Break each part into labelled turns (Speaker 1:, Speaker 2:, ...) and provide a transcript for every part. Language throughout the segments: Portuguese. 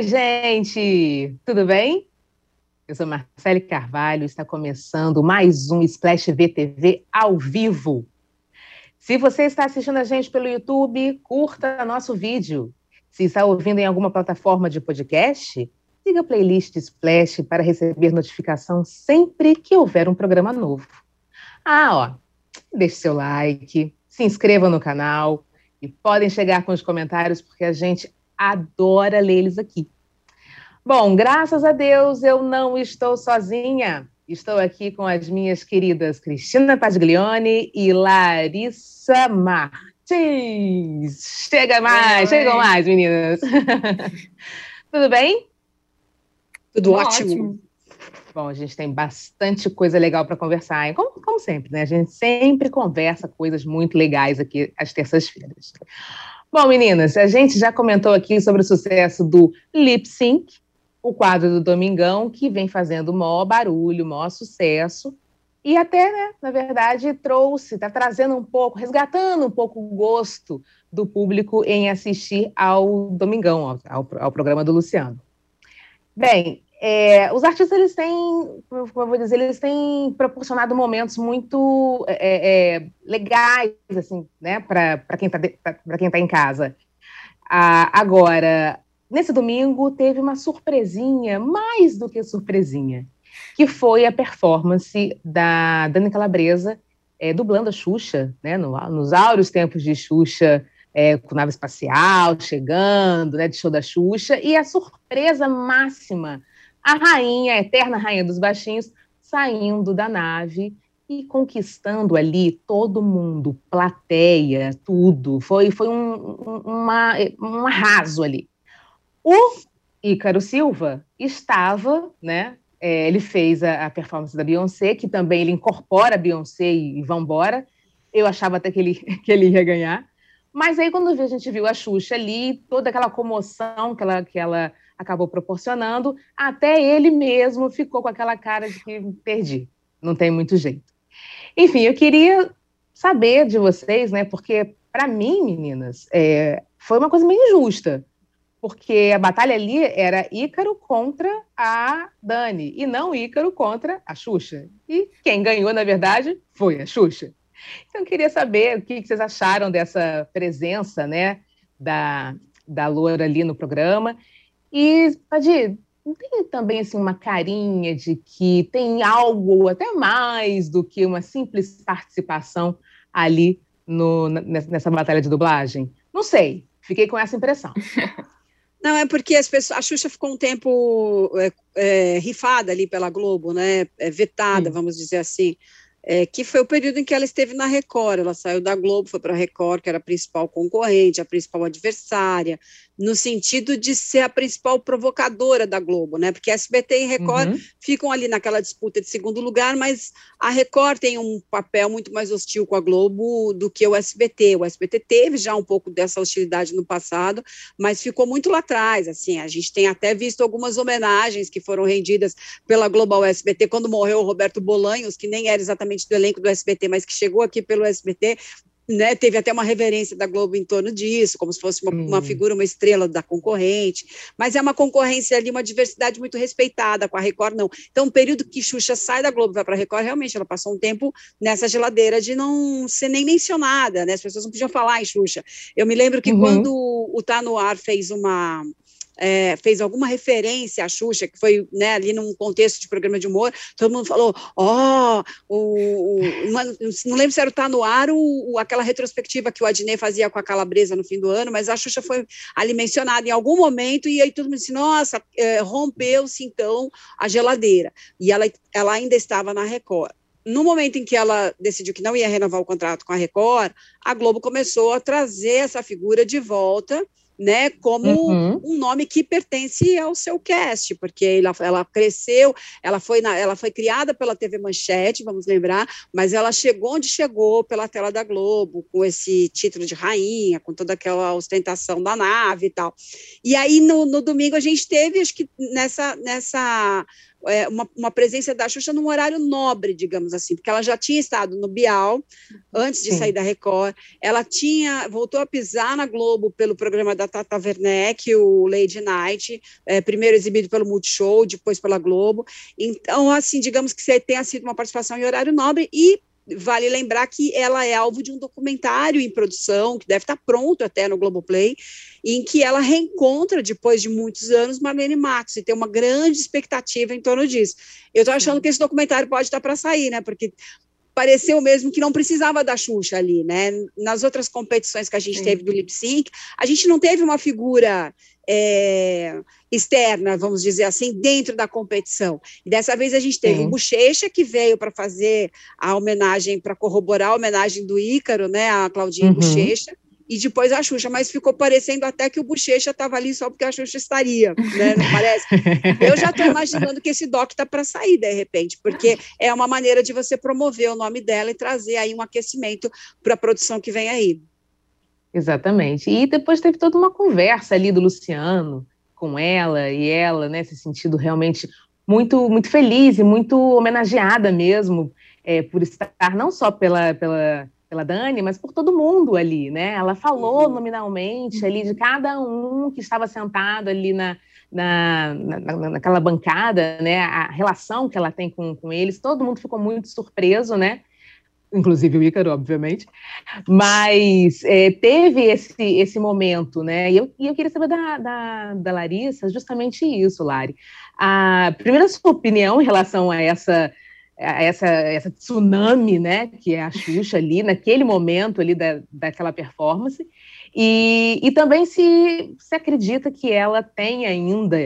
Speaker 1: Oi, gente! Tudo bem? Eu sou Marcele Carvalho está começando mais um Splash VTV ao vivo. Se você está assistindo a gente pelo YouTube, curta nosso vídeo. Se está ouvindo em alguma plataforma de podcast, siga a playlist Splash para receber notificação sempre que houver um programa novo. Ah, ó, deixe seu like, se inscreva no canal e podem chegar com os comentários porque a gente adora ler eles aqui. Bom, graças a Deus eu não estou sozinha. Estou aqui com as minhas queridas Cristina Paglione e Larissa Martins. Chega mais, Oi. chegam mais, meninas. Tudo bem?
Speaker 2: Tudo ótimo. ótimo.
Speaker 1: Bom, a gente tem bastante coisa legal para conversar, como, como sempre, né? A gente sempre conversa coisas muito legais aqui às terças-feiras. Bom, meninas, a gente já comentou aqui sobre o sucesso do Lip Sync, o quadro do Domingão, que vem fazendo maior barulho, maior sucesso, e até, né, na verdade, trouxe, está trazendo um pouco, resgatando um pouco o gosto do público em assistir ao Domingão, ao, ao programa do Luciano. Bem, é, os artistas eles têm, como eu dizer, eles têm proporcionado momentos muito é, é, legais, assim, né, para quem está tá em casa. Ah, agora, nesse domingo teve uma surpresinha, mais do que surpresinha, que foi a performance da Dani Calabresa é, dublando a Xuxa, né, no, nos áureos tempos de Xuxa. É, com nave espacial chegando, né, de show da Xuxa, e a surpresa máxima a rainha, a eterna rainha dos baixinhos, saindo da nave e conquistando ali todo mundo, plateia, tudo. Foi, foi um, uma, um arraso ali. O Ícaro Silva estava, né? É, ele fez a, a, performance da Beyoncé, que também ele incorpora a Beyoncé e, e vambora. Eu achava até que ele, que ele ia ganhar. Mas aí, quando a gente viu a Xuxa ali, toda aquela comoção que ela, que ela acabou proporcionando, até ele mesmo ficou com aquela cara de que perdi, não tem muito jeito. Enfim, eu queria saber de vocês, né? Porque para mim, meninas, é, foi uma coisa meio injusta, porque a batalha ali era Ícaro contra a Dani e não Ícaro contra a Xuxa. E quem ganhou, na verdade, foi a Xuxa. Então, eu queria saber o que vocês acharam dessa presença, né, da, da Loura ali no programa e, Padir, tem também assim, uma carinha de que tem algo até mais do que uma simples participação ali no, nessa batalha de dublagem? Não sei, fiquei com essa impressão.
Speaker 2: Não, é porque as pessoas, a Xuxa ficou um tempo é, é, rifada ali pela Globo, né? É, vetada, Sim. vamos dizer assim é, que foi o período em que ela esteve na Record. Ela saiu da Globo, foi para a Record, que era a principal concorrente, a principal adversária, no sentido de ser a principal provocadora da Globo, né? Porque SBT e Record uhum. ficam ali naquela disputa de segundo lugar, mas a Record tem um papel muito mais hostil com a Globo do que o SBT. O SBT teve já um pouco dessa hostilidade no passado, mas ficou muito lá atrás. Assim, a gente tem até visto algumas homenagens que foram rendidas pela Globo ao SBT quando morreu o Roberto Bolanhos, que nem era exatamente do elenco do SBT, mas que chegou aqui pelo SBT, né, teve até uma reverência da Globo em torno disso, como se fosse uma, hum. uma, figura, uma estrela da concorrente, mas é uma concorrência ali, uma diversidade muito respeitada, com a Record não. Então, o período que Xuxa sai da Globo e vai para a Record, realmente, ela passou um tempo nessa geladeira de não ser nem mencionada, né, as pessoas não podiam falar em Xuxa. Eu me lembro que uhum. quando o Tá No Ar fez uma é, fez alguma referência à Xuxa, que foi né, ali num contexto de programa de humor, todo mundo falou, ó, oh, não lembro se era o Tá No Ar, o, aquela retrospectiva que o Adnet fazia com a Calabresa no fim do ano, mas a Xuxa foi ali mencionada em algum momento, e aí todo mundo disse, nossa, é, rompeu-se então a geladeira, e ela, ela ainda estava na Record. No momento em que ela decidiu que não ia renovar o contrato com a Record, a Globo começou a trazer essa figura de volta né, como uhum. um nome que pertence ao seu cast, porque ela, ela cresceu, ela foi, na, ela foi criada pela TV Manchete, vamos lembrar, mas ela chegou onde chegou pela tela da Globo, com esse título de rainha, com toda aquela ostentação da nave e tal. E aí, no, no domingo, a gente teve, acho que nessa, nessa é, uma, uma, presença da Xuxa num horário nobre, digamos assim, porque ela já tinha estado no Bial antes de Sim. sair da Record, ela tinha voltou a pisar na Globo pelo programa da Tata Werneck, o Lady Night, é, primeiro exibido pelo Multishow, depois pela Globo. Então, assim, digamos que tenha sido uma participação em horário nobre e vale lembrar que ela é alvo de um documentário em produção, que deve estar pronto até no Globoplay, em que ela reencontra, depois de muitos anos, Marlene Matos, e tem uma grande expectativa em torno disso. Eu estou achando que esse documentário pode estar para sair, né? Porque pareceu mesmo que não precisava da Xuxa ali, né? Nas outras competições que a gente Sim. teve do lip sync, a gente não teve uma figura é, externa, vamos dizer assim, dentro da competição. E dessa vez a gente teve o Bochecha, que veio para fazer a homenagem, para corroborar a homenagem do Ícaro, né, a Claudinha uhum. Bochecha, e depois a Xuxa, mas ficou parecendo até que o Bochecha estava ali só porque a Xuxa estaria, né? Não parece? Eu já estou imaginando que esse doc está para sair de repente, porque é uma maneira de você promover o nome dela e trazer aí um aquecimento para a produção que vem aí.
Speaker 1: Exatamente. E depois teve toda uma conversa ali do Luciano com ela e ela, né, se sentindo realmente muito muito feliz e muito homenageada mesmo é, por estar não só pela, pela pela Dani, mas por todo mundo ali, né? Ela falou uhum. nominalmente ali de cada um que estava sentado ali na, na, na, naquela bancada, né? A relação que ela tem com, com eles, todo mundo ficou muito surpreso, né? inclusive o Ícaro, obviamente, mas é, teve esse, esse momento, né? E eu, e eu queria saber da, da, da, Larissa justamente isso, Lari. A primeira sua opinião em relação a essa essa, essa tsunami, né, que é a Xuxa ali, naquele momento ali da, daquela performance, e, e também se, se acredita que ela tem ainda,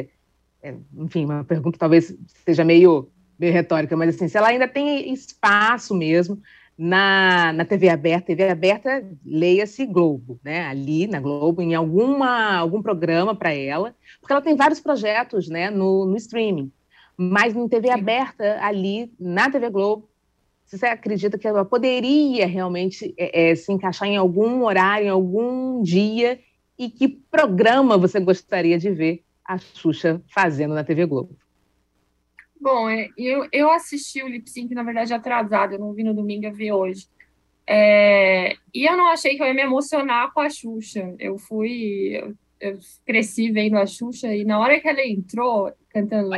Speaker 1: é, enfim, uma pergunta talvez seja meio, meio retórica, mas assim, se ela ainda tem espaço mesmo na, na TV aberta, TV aberta, leia-se Globo, né? Ali na Globo, em alguma, algum programa para ela, porque ela tem vários projetos né, no, no streaming, mas em TV aberta, ali na TV Globo, você acredita que ela poderia realmente é, é, se encaixar em algum horário, em algum dia, e que programa você gostaria de ver a Xuxa fazendo na TV Globo?
Speaker 3: Bom, é, eu, eu assisti o lip sync, na verdade, atrasado, eu não vi no domingo, eu vi hoje. É, e eu não achei que eu ia me emocionar com a Xuxa. Eu fui. Eu, eu cresci vendo a Xuxa e na hora que ela entrou cantando.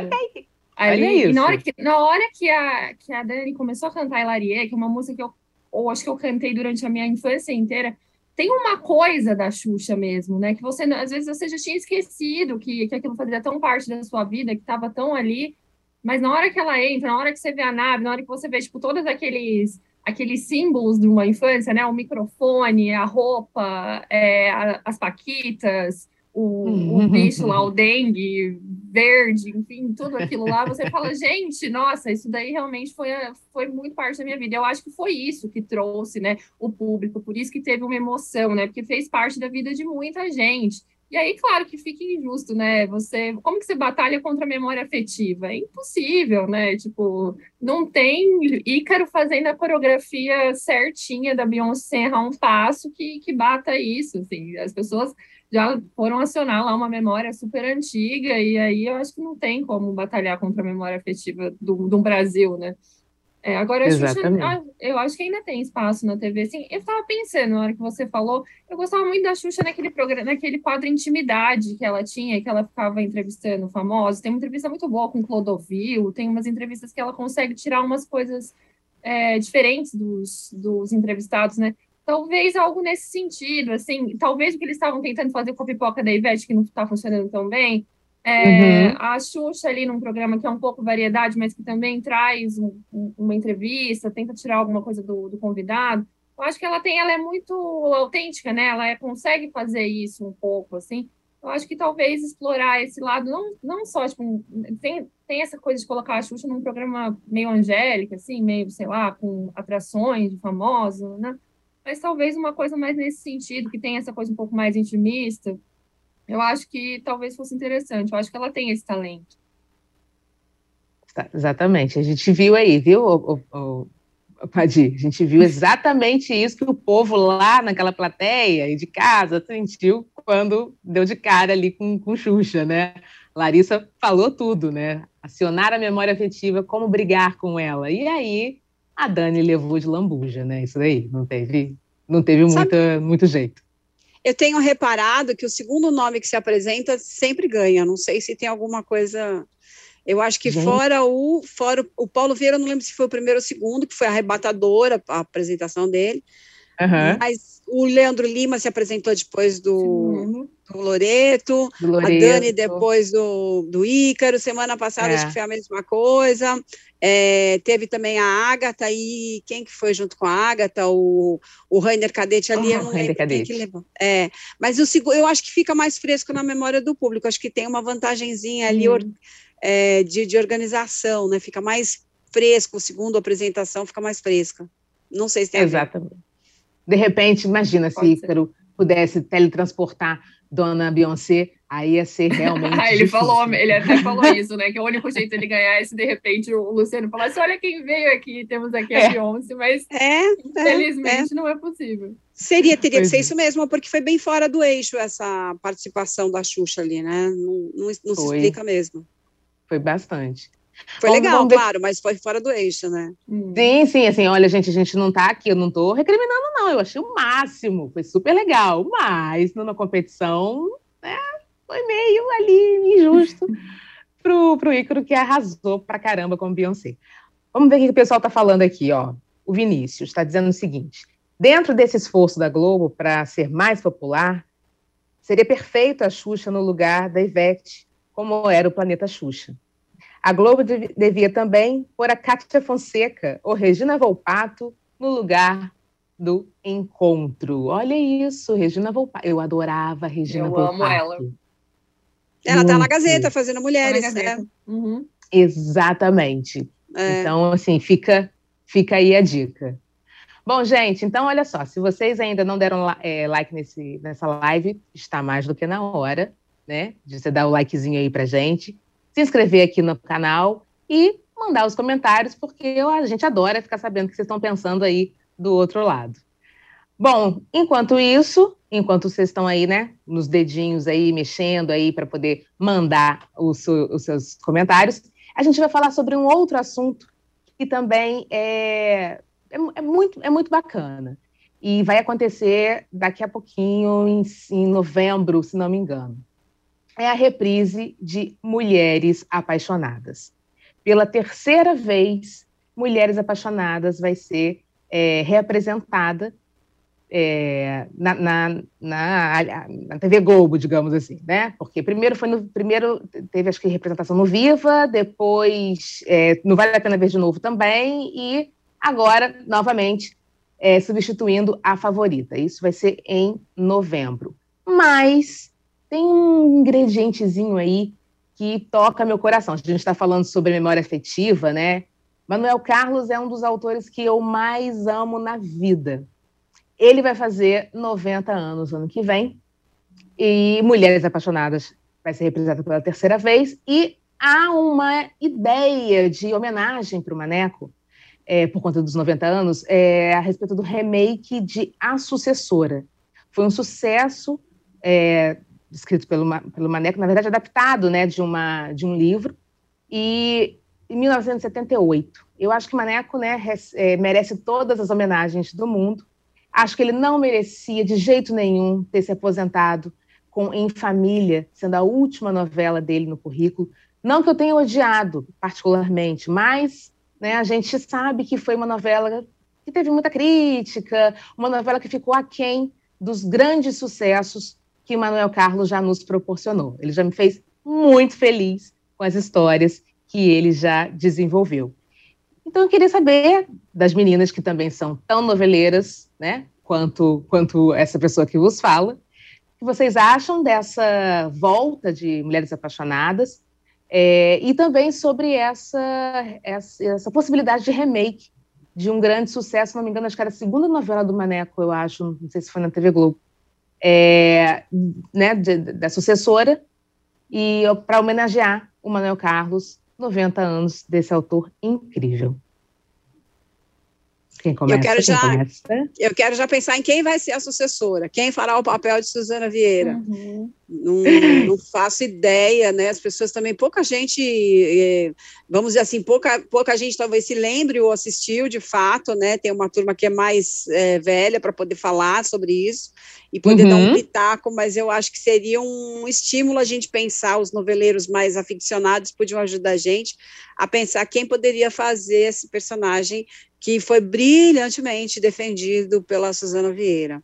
Speaker 3: Ali, na hora, que, na hora que a, que a Dani começou a cantar Hilarie, que é uma música que eu, ou acho que eu cantei durante a minha infância inteira, tem uma coisa da Xuxa mesmo, né? Que você, às vezes, você já tinha esquecido que, que aquilo fazia tão parte da sua vida, que estava tão ali. Mas na hora que ela entra, na hora que você vê a nave, na hora que você vê, tipo, todos aqueles aqueles símbolos de uma infância, né? O microfone, a roupa, é, a, as paquitas, o, o bicho lá, o dengue verde, enfim, tudo aquilo lá, você fala, gente, nossa, isso daí realmente foi, foi muito parte da minha vida. Eu acho que foi isso que trouxe, né, o público, por isso que teve uma emoção, né, porque fez parte da vida de muita gente. E aí, claro que fica injusto, né? Você, como que você batalha contra a memória afetiva? É impossível, né? Tipo, não tem Ícaro fazendo a coreografia certinha da Beyoncé errar um passo que, que bata isso, assim. As pessoas já foram acionar lá uma memória super antiga e aí eu acho que não tem como batalhar contra a memória afetiva do, do Brasil, né? É, agora, eu acho, eu acho que ainda tem espaço na TV. Assim, eu estava pensando, na hora que você falou, eu gostava muito da Xuxa naquele programa, naquele quadro Intimidade que ela tinha, que ela ficava entrevistando famosos. Tem uma entrevista muito boa com Clodovil, tem umas entrevistas que ela consegue tirar umas coisas é, diferentes dos, dos entrevistados, né? Talvez algo nesse sentido, assim, talvez o que eles estavam tentando fazer com a pipoca da Ivete, que não está funcionando tão bem, é, uhum. A Xuxa ali num programa que é um pouco variedade, mas que também traz um, um, uma entrevista, tenta tirar alguma coisa do, do, convidado. Eu acho que ela tem, ela é muito autêntica, né? Ela é, consegue fazer isso um pouco, assim. Eu acho que talvez explorar esse lado, não, não só, tipo, tem, tem essa coisa de colocar a Xuxa num programa meio angélica, assim, meio, sei lá, com atrações de famosos, né? Mas talvez uma coisa mais nesse sentido, que tem essa coisa um pouco mais intimista, eu acho que talvez fosse interessante. Eu acho que ela tem esse talento.
Speaker 1: Tá, exatamente. A gente viu aí, viu, o, o, o Padir? A gente viu exatamente isso que o povo lá naquela plateia e de casa sentiu quando deu de cara ali com, com Xuxa, né? Larissa falou tudo, né? Acionar a memória afetiva, como brigar com ela. E aí a Dani levou de lambuja, né? Isso daí, não teve, não teve muita, muito jeito.
Speaker 2: Eu tenho reparado que o segundo nome que se apresenta sempre ganha. Não sei se tem alguma coisa. Eu acho que Gente. fora o fora o Paulo Vieira, não lembro se foi o primeiro ou o segundo, que foi arrebatadora a apresentação dele. Uhum. Mas o Leandro Lima se apresentou depois do, do, Loreto, do Loreto, a Dani depois do, do Ícaro, semana passada é. acho que foi a mesma coisa. É, teve também a Ágata e quem que foi junto com a Ágata? O, o Rainer Cadete ali, oh, eu não lembro quem que levou. É, mas o, eu acho que fica mais fresco na memória do público, acho que tem uma vantagenzinha ali hum. é, de, de organização, né? Fica mais fresco, segundo a apresentação, fica mais fresca. Não sei se tem
Speaker 1: Exatamente. De repente, imagina Pode se Ícaro pudesse teletransportar Dona Beyoncé, aí ia ser realmente.
Speaker 3: ah, ele falou, ele até falou isso, né? Que o único jeito de ganhar é se de repente o Luciano falasse: olha quem veio aqui, temos aqui a é. Beyoncé, mas é, é infelizmente é, não é possível.
Speaker 2: Seria, teria pois que ser é. isso mesmo, porque foi bem fora do eixo essa participação da Xuxa ali, né? Não, não, não se explica mesmo.
Speaker 1: Foi bastante.
Speaker 2: Foi vamos, legal, vamos claro, mas foi fora do eixo, né?
Speaker 1: Hum. Sim, sim, assim, olha, gente, a gente não tá aqui, eu não tô recriminando, não, eu achei o máximo, foi super legal, mas numa competição, né, foi meio ali injusto pro, pro Ícaro, que arrasou pra caramba com o Beyoncé. Vamos ver o que o pessoal tá falando aqui, ó. O Vinícius está dizendo o seguinte: dentro desse esforço da Globo para ser mais popular, seria perfeito a Xuxa no lugar da Ivete, como era o Planeta Xuxa. A Globo devia também pôr a Cátia Fonseca ou Regina Volpato no lugar do encontro. Olha isso, Regina Volpato. Eu adorava Regina Eu Volpato. Eu amo ela.
Speaker 2: Ela está na Gazeta fazendo mulheres, tá né?
Speaker 1: Uhum. Exatamente. É. Então, assim, fica, fica aí a dica. Bom, gente, então olha só, se vocês ainda não deram é, like nesse, nessa live, está mais do que na hora, né? De você dar o likezinho aí pra gente se inscrever aqui no canal e mandar os comentários, porque a gente adora ficar sabendo o que vocês estão pensando aí do outro lado. Bom, enquanto isso, enquanto vocês estão aí, né, nos dedinhos aí, mexendo aí para poder mandar os, os, seus comentários, a gente vai falar sobre um outro assunto que também é, é, é muito, é muito bacana. E vai acontecer daqui a pouquinho, em, em novembro, se não me engano é a reprise de Mulheres Apaixonadas. Pela terceira vez, Mulheres Apaixonadas vai ser é, reapresentada é, na, na, na, na, TV Globo, digamos assim, né? Porque primeiro foi no primeiro teve acho que representação no Viva, depois é, no Vale a Pena Ver de novo também e agora novamente é, substituindo a favorita. Isso vai ser em novembro. Mas tem um ingredientezinho aí que toca meu coração. A gente está falando sobre memória afetiva, né? Manuel Carlos é um dos autores que eu mais amo na vida. Ele vai fazer 90 anos ano que vem, e Mulheres Apaixonadas vai ser representada pela terceira vez, e há uma ideia de homenagem para o Maneco, é, por conta dos 90 anos, é, a respeito do remake de A Sucessora. Foi um sucesso é, escrito pelo, pelo Maneco, na verdade adaptado né, de, uma, de um livro, e em 1978. Eu acho que Maneco né, é, merece todas as homenagens do mundo. Acho que ele não merecia de jeito nenhum ter se aposentado com Em Família, sendo a última novela dele no currículo. Não que eu tenha odiado particularmente, mas né, a gente sabe que foi uma novela que teve muita crítica, uma novela que ficou aquém dos grandes sucessos que Manuel Carlos já nos proporcionou. Ele já me fez muito feliz com as histórias que ele já desenvolveu. Então eu queria saber das meninas que também são tão noveleiras, né, quanto quanto essa pessoa que vos fala, o que vocês acham dessa volta de Mulheres Apaixonadas é, e também sobre essa, essa, essa possibilidade de remake de um grande sucesso, não me engano, acho que era a segunda novela do Maneco, eu acho, não sei se foi na TV Globo, é, né, de, da sucessora, e para homenagear o Manuel Carlos, 90 anos desse autor incrível. Quem começa,
Speaker 2: eu quero já,
Speaker 1: começa?
Speaker 2: Eu quero já pensar em quem vai ser a sucessora, quem fará o papel de Suzana Vieira. Uhum. Não, não, faço ideia, né? As pessoas também, pouca gente, é, vamos dizer assim, pouca, pouca gente talvez se lembre ou assistiu de fato, né? Tem uma turma que é mais é, velha para poder falar sobre isso e poder uhum. dar um uhum. pitaco, mas eu acho que seria um estímulo a gente pensar, os noveleiros mais aficionados podiam ajudar a gente a pensar quem poderia fazer esse personagem que foi brilhantemente defendido pela Suzana Vieira.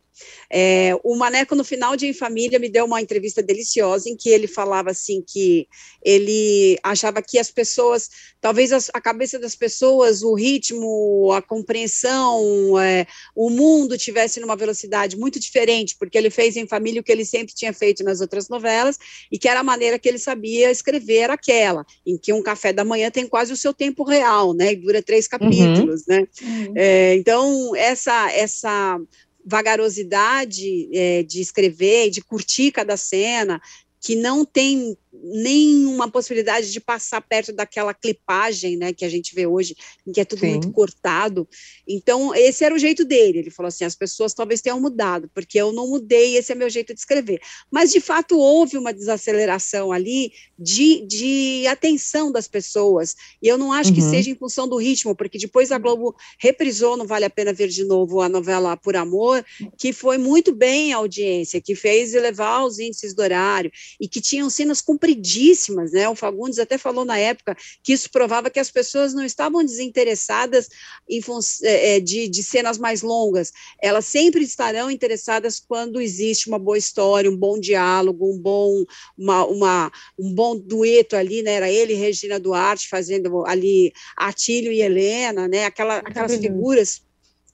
Speaker 2: É, o Maneco, no final de Em Família, me deu uma entrevista deliciosa em que ele falava assim que ele achava que as pessoas, talvez a, a cabeça das pessoas, o ritmo, a compreensão, é, o mundo tivesse numa velocidade muito diferente, porque ele fez Em Família o que ele sempre tinha feito nas outras novelas, e que era a maneira que ele sabia escrever era aquela, em que um café da manhã tem quase o seu tempo real, né, e dura três uhum. capítulos, uhum. né, uhum. É, então essa, essa vagarosidade é, de escrever, de curtir cada cena, que não tem nenhuma possibilidade de passar perto daquela clipagem, né, que a gente vê hoje, em que é tudo Sim. muito cortado. Então, esse era o jeito dele. Ele falou assim: as pessoas talvez tenham mudado, porque eu não mudei, esse é meu jeito de escrever. Mas, de fato, houve uma desaceleração ali de, de atenção das pessoas. E eu não acho uhum. que seja em função do ritmo, porque depois a Globo reprisou, não vale a pena ver de novo a novela Por Amor, que foi muito bem a audiência, que fez elevar os índices do horário e que tinham cenas compridas compridíssimas, né? O Fagundes até falou na época que isso provava que as pessoas não estavam desinteressadas em é, é, de, de cenas mais longas, elas sempre estarão interessadas quando existe uma boa história, um bom diálogo, um bom, uma, uma um bom dueto ali, né? Era ele e Regina Duarte fazendo ali Atílio e Helena, né? Aquela, aquelas figuras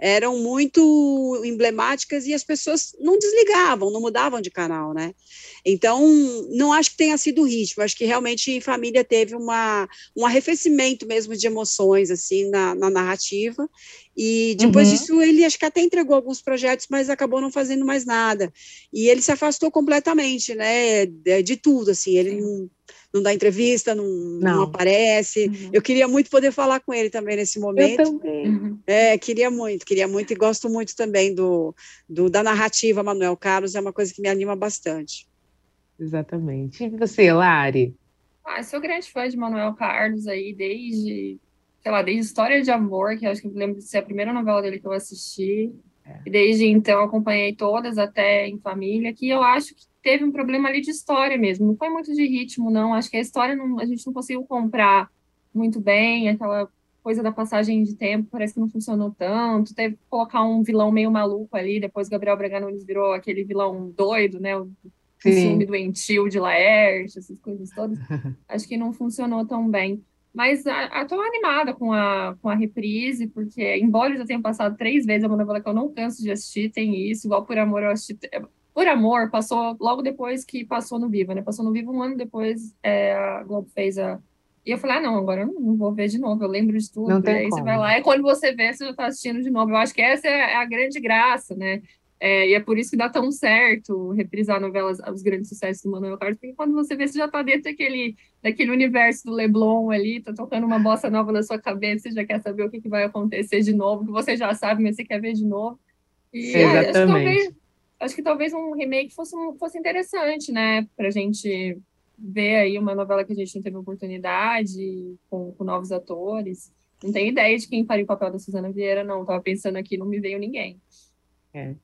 Speaker 2: eram muito emblemáticas e as pessoas não desligavam, não mudavam de canal, né? Então, não acho que tenha sido o ritmo, acho que realmente em família teve uma, um arrefecimento mesmo de emoções, assim, na, na narrativa, e depois uhum. disso ele acho que até entregou alguns projetos, mas acabou não fazendo mais nada, e ele se afastou completamente, né, de, de tudo, assim, ele não não dá entrevista, não, não. não aparece. Uhum. Eu queria muito poder falar com ele também nesse momento.
Speaker 1: Eu também. Uhum.
Speaker 2: É, queria muito, queria muito e gosto muito também do, do, da narrativa Manuel Carlos, é uma coisa que me anima bastante.
Speaker 1: Exatamente. E você, Lari?
Speaker 3: Ah, sou grande fã de Manuel Carlos aí, desde, sei lá, desde História de Amor, que acho que eu lembro de ser a primeira novela dele que eu assisti. É. E desde então acompanhei todas até em família, que eu acho que teve um problema ali de história mesmo. Não foi muito de ritmo, não. Acho que a história não, a gente não conseguiu comprar muito bem, aquela coisa da passagem de tempo parece que não funcionou tanto. Teve que colocar um vilão meio maluco ali, depois Gabriel Braga Nunes virou aquele vilão doido, né? O filme doentio de Laerte, essas coisas todas. Acho que não funcionou tão bem. Mas estou animada com a, com a reprise, porque, embora eu já tenha passado três vezes, uma novela que eu não canso de assistir, tem isso, igual Por Amor eu assisti por Amor passou logo depois que passou no Viva, né? Passou no Viva um ano depois, é, a Globo fez a. E eu falei, ah, não, agora eu não vou ver de novo, eu lembro de tudo.
Speaker 1: Não tem
Speaker 3: aí
Speaker 1: como.
Speaker 3: você vai lá, e quando você vê, você já está assistindo de novo. Eu acho que essa é a grande graça, né? É, e é por isso que dá tão certo reprisar novelas, os grandes sucessos do Manuel Carlos, porque quando você vê, você já está dentro daquele, daquele universo do Leblon ali, tá tocando uma bossa nova na sua cabeça, você já quer saber o que, que vai acontecer de novo, que você já sabe, mas você quer ver de novo.
Speaker 1: E, Exatamente. É, talvez,
Speaker 3: acho que talvez um remake fosse, fosse interessante, né? Pra gente ver aí uma novela que a gente não teve oportunidade, com, com novos atores. Não tenho ideia de quem faria o papel da Suzana Vieira, não. Tava pensando aqui, não me veio ninguém.
Speaker 1: É.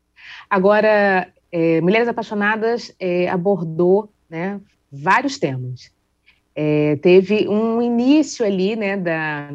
Speaker 1: Agora, é, Mulheres Apaixonadas é, abordou né, vários temas. É, teve um início ali, né, da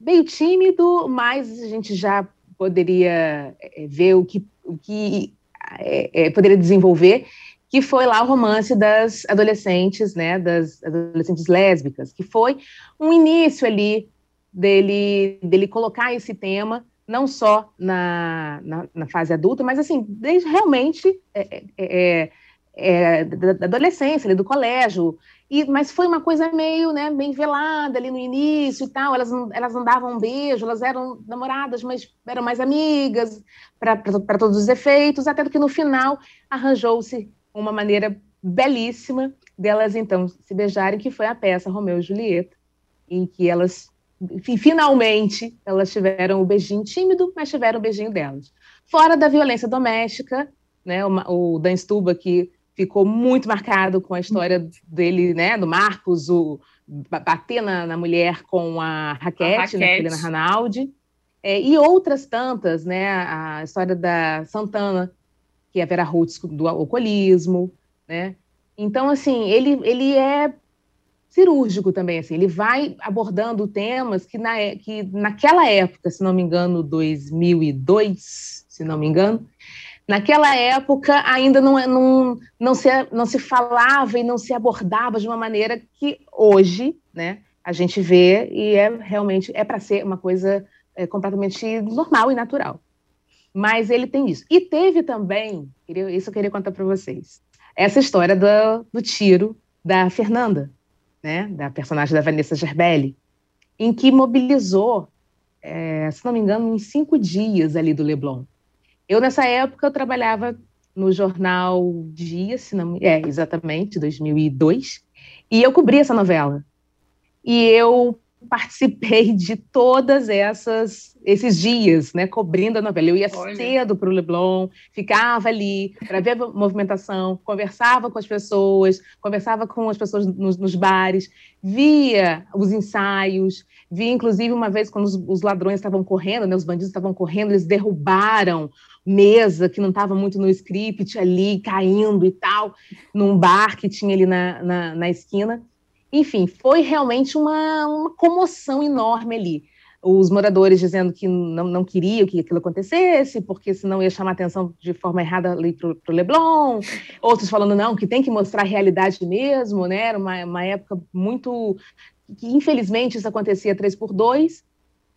Speaker 1: meio tímido, mas a gente já poderia é, ver o que, o que é, é, poderia desenvolver, que foi lá o romance das adolescentes, né, das adolescentes lésbicas, que foi um início ali dele, dele colocar esse tema não só na, na, na fase adulta, mas assim, desde realmente é, é, é, da adolescência, ali, do colégio, e, mas foi uma coisa meio, né, bem velada ali no início e tal. Elas, elas não davam um beijo, elas eram namoradas, mas eram mais amigas para todos os efeitos, até que no final arranjou-se uma maneira belíssima delas então se beijarem, que foi a peça Romeu e Julieta, em que elas finalmente elas tiveram o beijinho tímido, mas tiveram o beijinho delas. Fora da violência doméstica, né, o Dan Stuba, que ficou muito marcado com a história dele, né, do Marcos, o bater na, na mulher com a raquete, a né, Helena Ranaldi, é, e outras tantas, né, a história da Santana, que é a Vera Roots do alcoolismo, né, então, assim, ele, ele é cirúrgico também, assim, ele vai abordando temas que, na, que naquela época, se não me engano, 2002, se não me engano, naquela época ainda não, não, não, se, não se falava e não se abordava de uma maneira que hoje, né, a gente vê e é realmente, é para ser uma coisa é, completamente normal e natural. Mas ele tem isso. E teve também, isso eu queria contar para vocês, essa história do, do tiro da Fernanda, né, da personagem da Vanessa Gerbelli, em que mobilizou, é, se não me engano, em cinco dias ali do Leblon. Eu, nessa época, eu trabalhava no jornal Dia, se não, é, exatamente, 2002, e eu cobri essa novela. E eu participei de todas essas esses dias, né, cobrindo a novela. Eu ia Olha. cedo para o Leblon, ficava ali para ver a movimentação, conversava com as pessoas, conversava com as pessoas nos, nos, bares, via os ensaios, via inclusive uma vez quando os, os ladrões estavam correndo, né, os bandidos estavam correndo, eles derrubaram mesa que não estava muito no script ali, caindo e tal, num bar que tinha ali na, na, na esquina. Enfim, foi realmente uma, uma comoção enorme ali. Os moradores dizendo que não, não queriam que aquilo acontecesse, porque senão ia chamar atenção de forma errada ali para o Leblon. Outros falando, não, que tem que mostrar a realidade mesmo, né? Era uma, uma época muito. que infelizmente isso acontecia três por dois.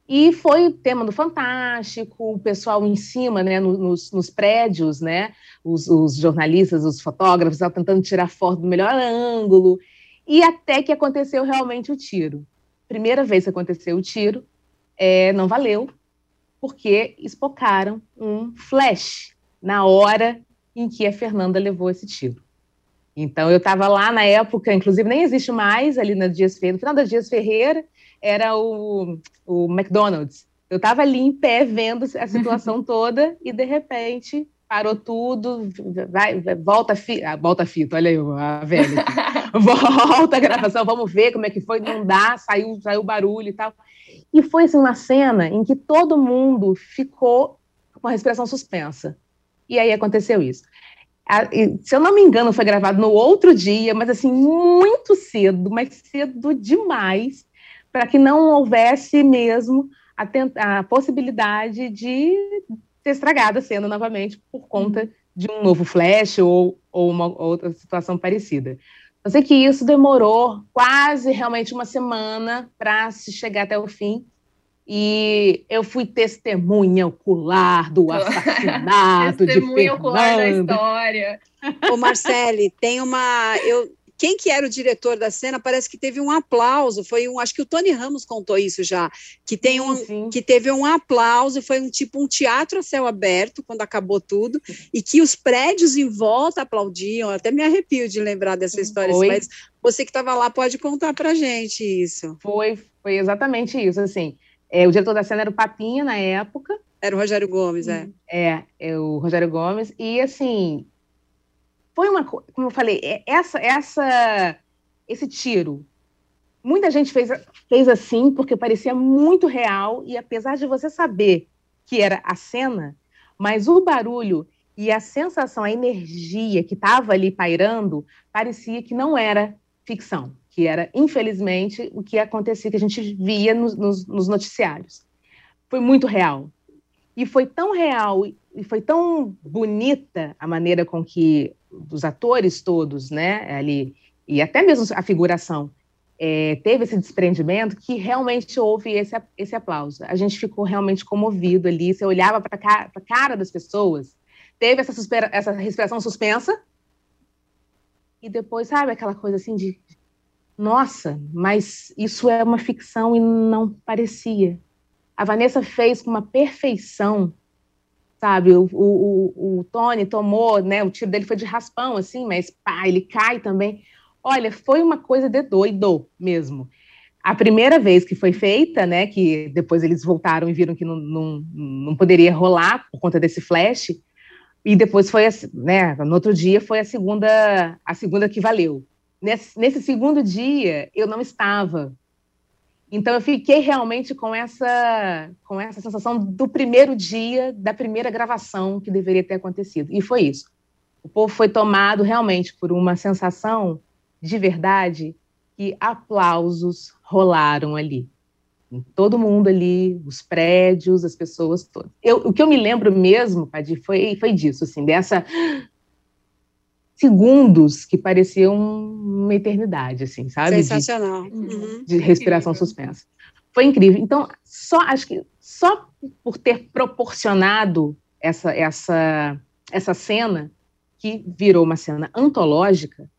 Speaker 1: E foi tema do Fantástico, o pessoal em cima, né, nos, nos prédios, né, os, os, jornalistas, os fotógrafos, tentando tirar foto do melhor ângulo. E até que aconteceu realmente o tiro. Primeira vez que aconteceu o tiro, é, não valeu, porque espocaram um flash na hora em que a Fernanda levou esse tiro. Então, eu estava lá na época, inclusive nem existe mais ali na Dias Ferreira, no final da Dias Ferreira era o, o McDonald's. Eu estava ali em pé vendo a situação toda e, de repente, parou tudo, vai, volta, fi, ah, volta a fita, olha aí a velha. volta a gravação, vamos ver como é que foi, não dá, saiu, saiu barulho e tal. E foi assim, uma cena em que todo mundo ficou com a respiração suspensa. E aí aconteceu isso. Se eu não me engano, foi gravado no outro dia, mas assim, muito cedo, mas cedo demais, para que não houvesse mesmo a, a possibilidade de ser estragada a cena novamente por conta uhum. de um novo flash ou, ou uma outra situação parecida. Eu sei que isso demorou quase realmente uma semana para se chegar até o fim. E eu fui testemunha ocular do assassinato testemunha de Fernanda. ocular da
Speaker 2: história. Ô, Marcele, tem uma... Eu, quem que era o diretor da cena, parece que teve um aplauso, foi um, acho que o Tony Ramos contou isso já, que tem um, sim, que teve um aplauso, foi um tipo um teatro a céu aberto quando acabou tudo, e que os prédios em volta aplaudiam, até me arrepio de lembrar dessa história, foi. mas você que estava lá pode contar pra gente isso.
Speaker 1: Foi, foi exatamente isso, assim, é, o diretor da cena era o Papinha na época,
Speaker 2: era o Rogério Gomes, é.
Speaker 1: É, é o Rogério Gomes, e assim, foi uma como eu falei, é, essa, essa, esse tiro. Muita gente fez, fez assim porque parecia muito real e apesar de você saber que era a cena, mas o barulho e a sensação, a energia que estava ali pairando, parecia que não era ficção, que era, infelizmente, o que acontecia, que a gente via nos, nos, nos noticiários. Foi muito real. E foi tão real e foi tão bonita a maneira com que dos atores todos, né, ali, e até mesmo a figuração, é, teve esse desprendimento que realmente houve esse, esse aplauso. A gente ficou realmente comovido ali, você olhava para a cara das pessoas, teve essa, essa respiração suspensa, e depois, sabe, aquela coisa assim de, nossa, mas isso é uma ficção e não parecia. A Vanessa fez com uma perfeição sabe? O, o, o, Tony tomou, né? O tiro dele foi de raspão, assim, mas pá, ele cai também. Olha, foi uma coisa de doido mesmo. a primeira vez que foi feita, né, que depois eles voltaram e viram que não, não, não poderia rolar por conta desse flash, e depois foi, né, no outro dia foi a segunda, a segunda que valeu. Nesse, nesse segundo dia, eu não estava. Então, eu fiquei realmente com essa, com essa sensação do primeiro dia, da primeira gravação que deveria ter acontecido. E foi isso. O povo foi tomado realmente por uma sensação de verdade que aplausos rolaram ali. Todo mundo ali, os prédios, as pessoas todas. Eu, o que eu me lembro mesmo, Padir, foi, foi disso, assim, dessa segundos que pareciam uma eternidade, assim, sabe?
Speaker 2: Sensacional.
Speaker 1: De, uhum. de respiração suspensa. Foi incrível. Então, só acho que só por ter proporcionado essa essa essa cena que virou uma cena antológica,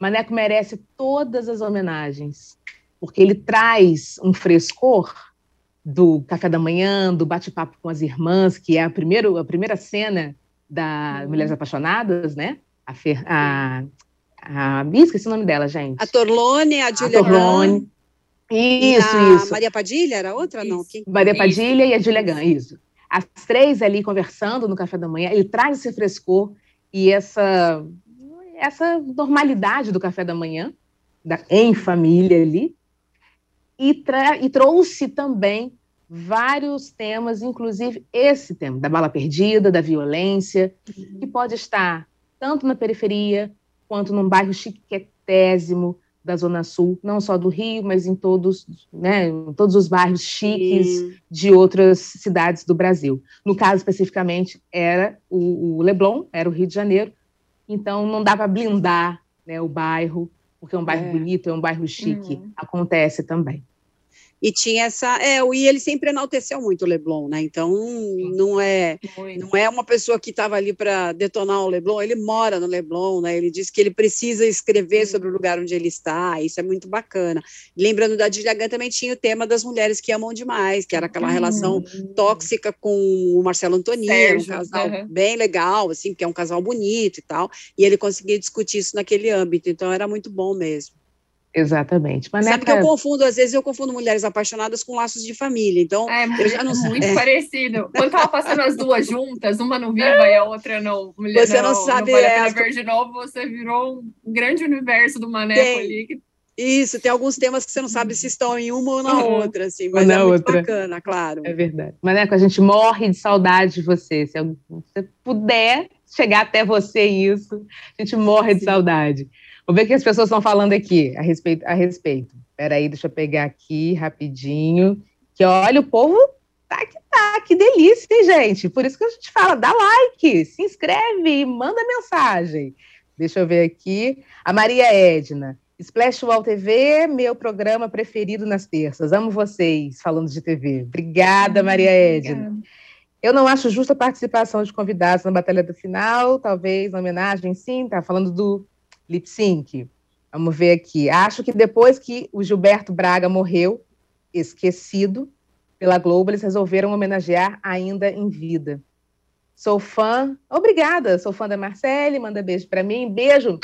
Speaker 1: Maneco merece todas as homenagens, porque ele traz um frescor do café da manhã, do bate-papo com as irmãs, que é a, primeiro, a primeira cena da uhum. Mulheres Apaixonadas, né? A, Fer, a, a, esqueci o nome dela, gente.
Speaker 2: A Torlone, a Julia A Torlone.
Speaker 1: Isso,
Speaker 2: isso. Maria Padilha era outra, isso. não?
Speaker 1: Quem... Maria Padilha isso. e a Julia Gunn, isso. As três ali conversando no café da manhã, ele traz esse frescor e essa essa normalidade do café da manhã, da, em família ali, e, e trouxe também vários temas, inclusive esse tema da bala perdida, da violência, que pode estar tanto na periferia quanto num bairro chiquetésimo da Zona Sul, não só do Rio, mas em todos, né, em todos os bairros chiques Sim. de outras cidades do Brasil. No caso, especificamente, era o, o Leblon, era o Rio de Janeiro, então não dá para blindar né, o bairro, porque é um bairro é. bonito, é um bairro chique, uhum. acontece também.
Speaker 2: E tinha essa. É, o I ele sempre enalteceu muito o Leblon, né? Então não é não é uma pessoa que estava ali para detonar o Leblon, ele mora no Leblon, né? Ele diz que ele precisa escrever sobre o lugar onde ele está, isso é muito bacana. Lembrando da Dilhagan também tinha o tema das mulheres que amam demais, que era aquela relação uhum. tóxica com o Marcelo Antoni, um casal uhum. bem legal, assim, que é um casal bonito e tal, e ele conseguia discutir isso naquele âmbito, então era muito bom mesmo.
Speaker 1: Exatamente.
Speaker 2: Mas Sabe que eu confundo, às vezes eu confundo mulheres apaixonadas com laços de família, então...
Speaker 3: É, eu já não muito é. parecido. Quando tava passando as duas juntas, uma no Viva e a outra no Mulher
Speaker 2: Você não, não sabe... No
Speaker 3: é, Ver de Novo, você virou um grande universo do Maneco tem, ali. Que...
Speaker 2: Isso, tem alguns temas que você não sabe se estão em uma ou na uhum. outra, assim, mas é muito outra. bacana, claro.
Speaker 1: É verdade. Maneco, a gente morre de saudade de você. Se você puder chegar até você isso, a gente morre Sim. de saudade. Vou ver o que as pessoas estão falando aqui a respeito. A respeito. Peraí, deixa eu pegar aqui rapidinho. Que olha, o povo tá que tá, que delícia, hein, gente? Por isso que a gente fala, dá like, se inscreve, manda mensagem. Deixa eu ver aqui. A Maria Edna. Splash Wall TV, meu programa preferido nas terças. Amo vocês falando de TV. Obrigada, Maria Edna. Eu não acho justa a participação de convidados na Batalha do Final, talvez na homenagem, sim, tá falando do lip sync. Vamos ver aqui. Acho que depois que o Gilberto Braga morreu, esquecido pela Globo, eles resolveram homenagear ainda em vida. Sou fã, obrigada, sou fã da Marcele, manda beijo para mim. Beijo,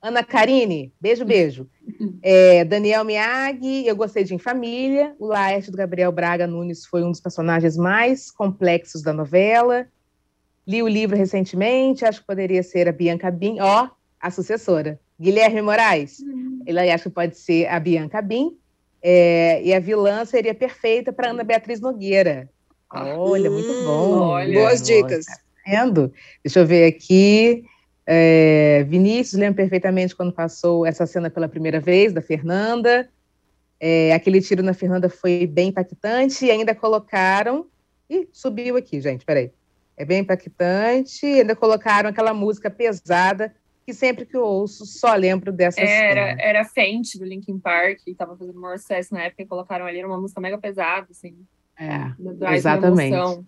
Speaker 1: Ana Karine, beijo, beijo. É, Daniel Miyagi, eu gostei de Em Família. O Laerte do Gabriel Braga Nunes foi um dos personagens mais complexos da novela. Li o livro recentemente, acho que poderia ser a Bianca Bin. Ó, a sucessora. Guilherme Moraes, uhum. ele acha que pode ser a Bianca Bin, é, e a vilã seria perfeita para Ana Beatriz Nogueira. Olha, muito hum, bom.
Speaker 2: Olha, Boas dicas. Tá
Speaker 1: vendo? Deixa eu ver aqui. É, Vinícius lembra perfeitamente quando passou essa cena pela primeira vez, da Fernanda. É, aquele tiro na Fernanda foi bem impactante e ainda colocaram. Ih, subiu aqui, gente, peraí. É bem impactante. Ainda colocaram aquela música pesada que sempre que eu ouço só lembro dessa
Speaker 3: era, cena. Era Fente, do Linkin Park, que estava fazendo maior sucesso na época, e colocaram ali, era uma música mega pesada, assim.
Speaker 1: É, exatamente.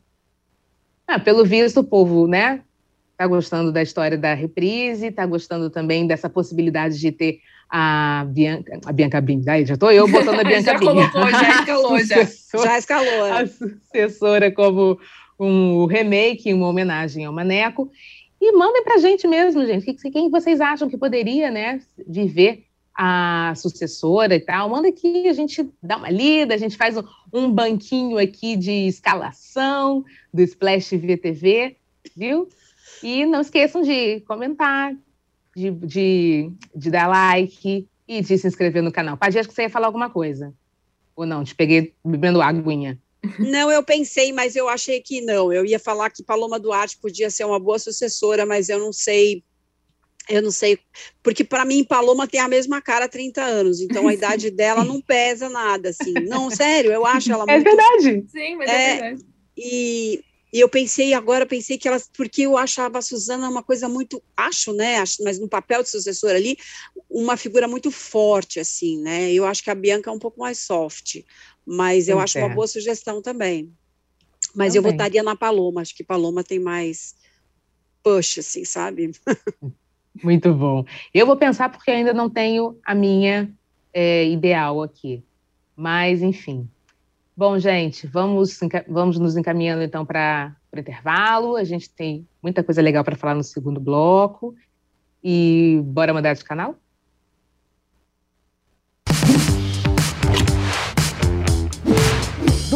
Speaker 1: Ah, pelo visto, o povo, né, tá gostando da história da reprise, tá gostando também dessa possibilidade de ter a Bianca, a Bianca Bin, daí já tô eu botando a Bianca
Speaker 3: já Bin. Colocou, já escalou, já.
Speaker 2: já escalou.
Speaker 1: A sucessora como um remake, uma homenagem ao Maneco. E mandem para a gente mesmo, gente. Quem vocês acham que poderia né, viver a sucessora e tal, manda aqui, a gente dá uma lida, a gente faz um, um banquinho aqui de escalação do Splash VTV, viu? E não esqueçam de comentar, de, de, de dar like e de se inscrever no canal. Padia, acho que você ia falar alguma coisa. Ou não? Te peguei bebendo aguinha.
Speaker 2: Não, eu pensei, mas eu achei que não. Eu ia falar que Paloma Duarte podia ser uma boa sucessora, mas eu não sei eu não sei, porque para mim Paloma tem a mesma cara há 30 anos, então a idade dela não pesa nada, assim. Não, sério, eu acho ela
Speaker 1: é
Speaker 2: muito...
Speaker 1: É verdade.
Speaker 3: Sim, mas é, é verdade.
Speaker 2: E, e eu pensei, agora pensei que ela, porque eu achava a Suzana uma coisa muito, acho, né, acho, mas no papel de sucessora ali, uma figura muito forte, assim, né, eu acho que a Bianca é um pouco mais soft, mas eu acho uma boa sugestão também. Mas também. eu votaria na Paloma, acho que Paloma tem mais push, assim, sabe?
Speaker 1: Muito bom. Eu vou pensar porque ainda não tenho a minha é, ideal aqui. Mas, enfim. Bom, gente, vamos, vamos nos encaminhando então para o intervalo. A gente tem muita coisa legal para falar no segundo bloco. E bora mudar de canal?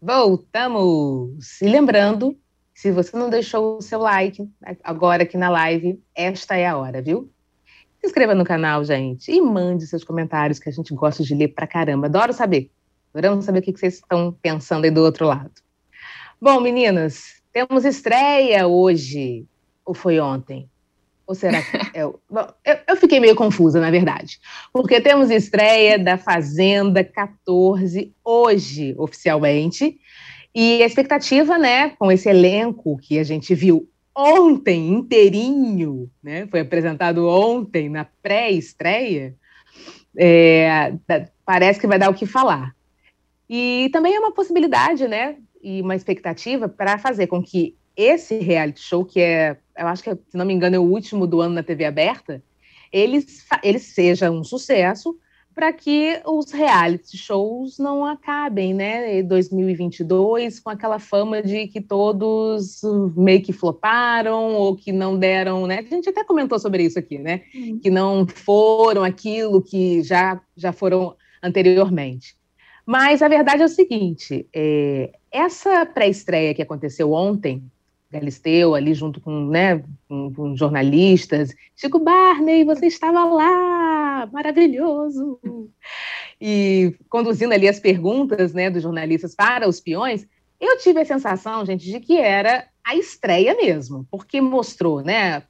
Speaker 1: Voltamos! E lembrando, se você não deixou o seu like agora aqui na live, esta é a hora, viu? Se inscreva no canal, gente, e mande seus comentários que a gente gosta de ler pra caramba. Adoro saber. Adoramos saber o que vocês estão pensando aí do outro lado. Bom, meninas, temos estreia hoje ou foi ontem? Ou será que. É, bom, eu, eu, fiquei meio confusa, na verdade. Porque temos estreia da Fazenda 14 hoje, oficialmente. E a expectativa, né, com esse elenco que a gente viu ontem inteirinho, né, foi apresentado ontem na pré-estreia, é, parece que vai dar o que falar. E também é uma possibilidade, né, e uma expectativa para fazer com que esse reality show, que é, eu acho que, se não me engano, é o último do ano na TV aberta, ele, ele seja um sucesso para que os reality shows não acabem, né, em 2022, com aquela fama de que todos meio que floparam ou que não deram, né? A gente até comentou sobre isso aqui, né? Uhum. Que não foram aquilo que já, já foram anteriormente. Mas a verdade é o seguinte: é, essa pré-estreia que aconteceu ontem, Galisteu, ali junto com, né, com, com, jornalistas. Chico Barney, você estava lá, maravilhoso! E conduzindo ali as perguntas né, dos jornalistas para os peões, eu tive a sensação, gente, de que era a estreia mesmo, porque mostrou, né,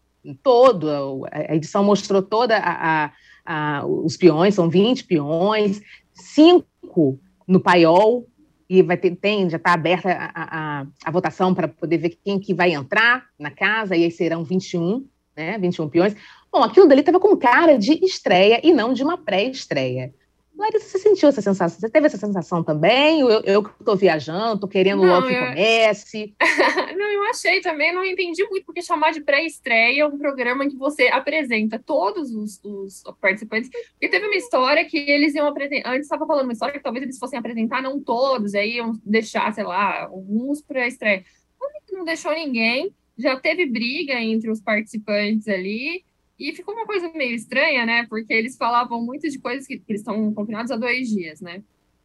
Speaker 1: todo, a edição mostrou toda a, a, a os peões, são 20 peões, cinco no paiol, e vai ter, tem, já está aberta a, a, a votação para poder ver quem que vai entrar na casa, e aí serão 21, né, 21 peões. Bom, aquilo dali estava com cara de estreia e não de uma pré-estreia. Larissa, você sentiu essa sensação? Você teve essa sensação também? Eu, eu estou viajando, estou querendo não, logo que eu... comece.
Speaker 3: não, eu achei também, não entendi muito, porque chamar de pré-estreia é um programa em que você apresenta todos os, os, participantes. Porque teve uma história que eles iam apresentar. Antes estava falando uma história que talvez eles fossem apresentar, não todos, aí iam deixar, sei lá, alguns para estreia. Não deixou ninguém, já teve briga entre os participantes ali. E ficou uma coisa meio estranha, né? Porque eles falavam muito de coisas que, que eles estão confinados há dois dias, né?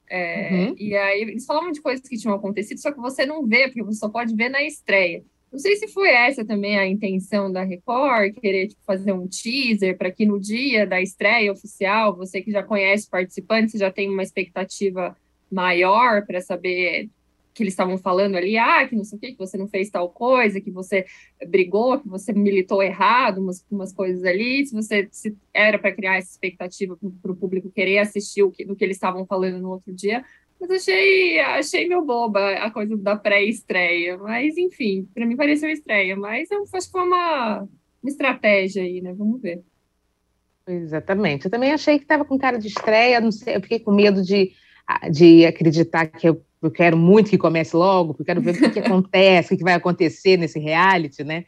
Speaker 3: É, uhum. E aí eles falavam de coisas que tinham acontecido, só que você não vê, porque você só pode ver na estreia. Não sei se foi essa também a intenção da Record, querer tipo, fazer um teaser para que no dia da estreia oficial, você que já conhece participantes, já tem uma expectativa maior para saber que eles estavam falando ali, ah, que não sei o que, que você não fez tal coisa, que você brigou, que você militou errado, umas, umas coisas ali, se você se era para criar essa expectativa para o público querer assistir o que, do que eles estavam falando no outro dia, mas achei, achei meio boba a coisa da pré-estreia. Mas, enfim, para mim pareceu estreia. Mas eu acho que foi uma, uma estratégia aí, né? Vamos ver.
Speaker 1: Exatamente. Eu também achei que estava com cara de estreia, não sei, eu fiquei com medo de, de acreditar que eu, eu quero muito que comece logo, porque eu quero ver o que, que acontece, o que vai acontecer nesse reality, né?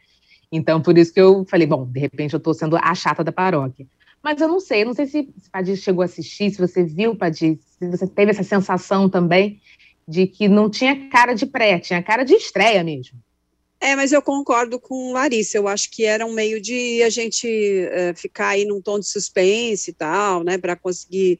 Speaker 1: Então, por isso que eu falei, bom, de repente eu estou sendo a chata da paróquia. Mas eu não sei, eu não sei se, se Padir chegou a assistir, se você viu, Padir, se você teve essa sensação também de que não tinha cara de pré, tinha cara de estreia mesmo.
Speaker 2: É, mas eu concordo com Larissa. Eu acho que era um meio de a gente é, ficar aí num tom de suspense e tal, né, para conseguir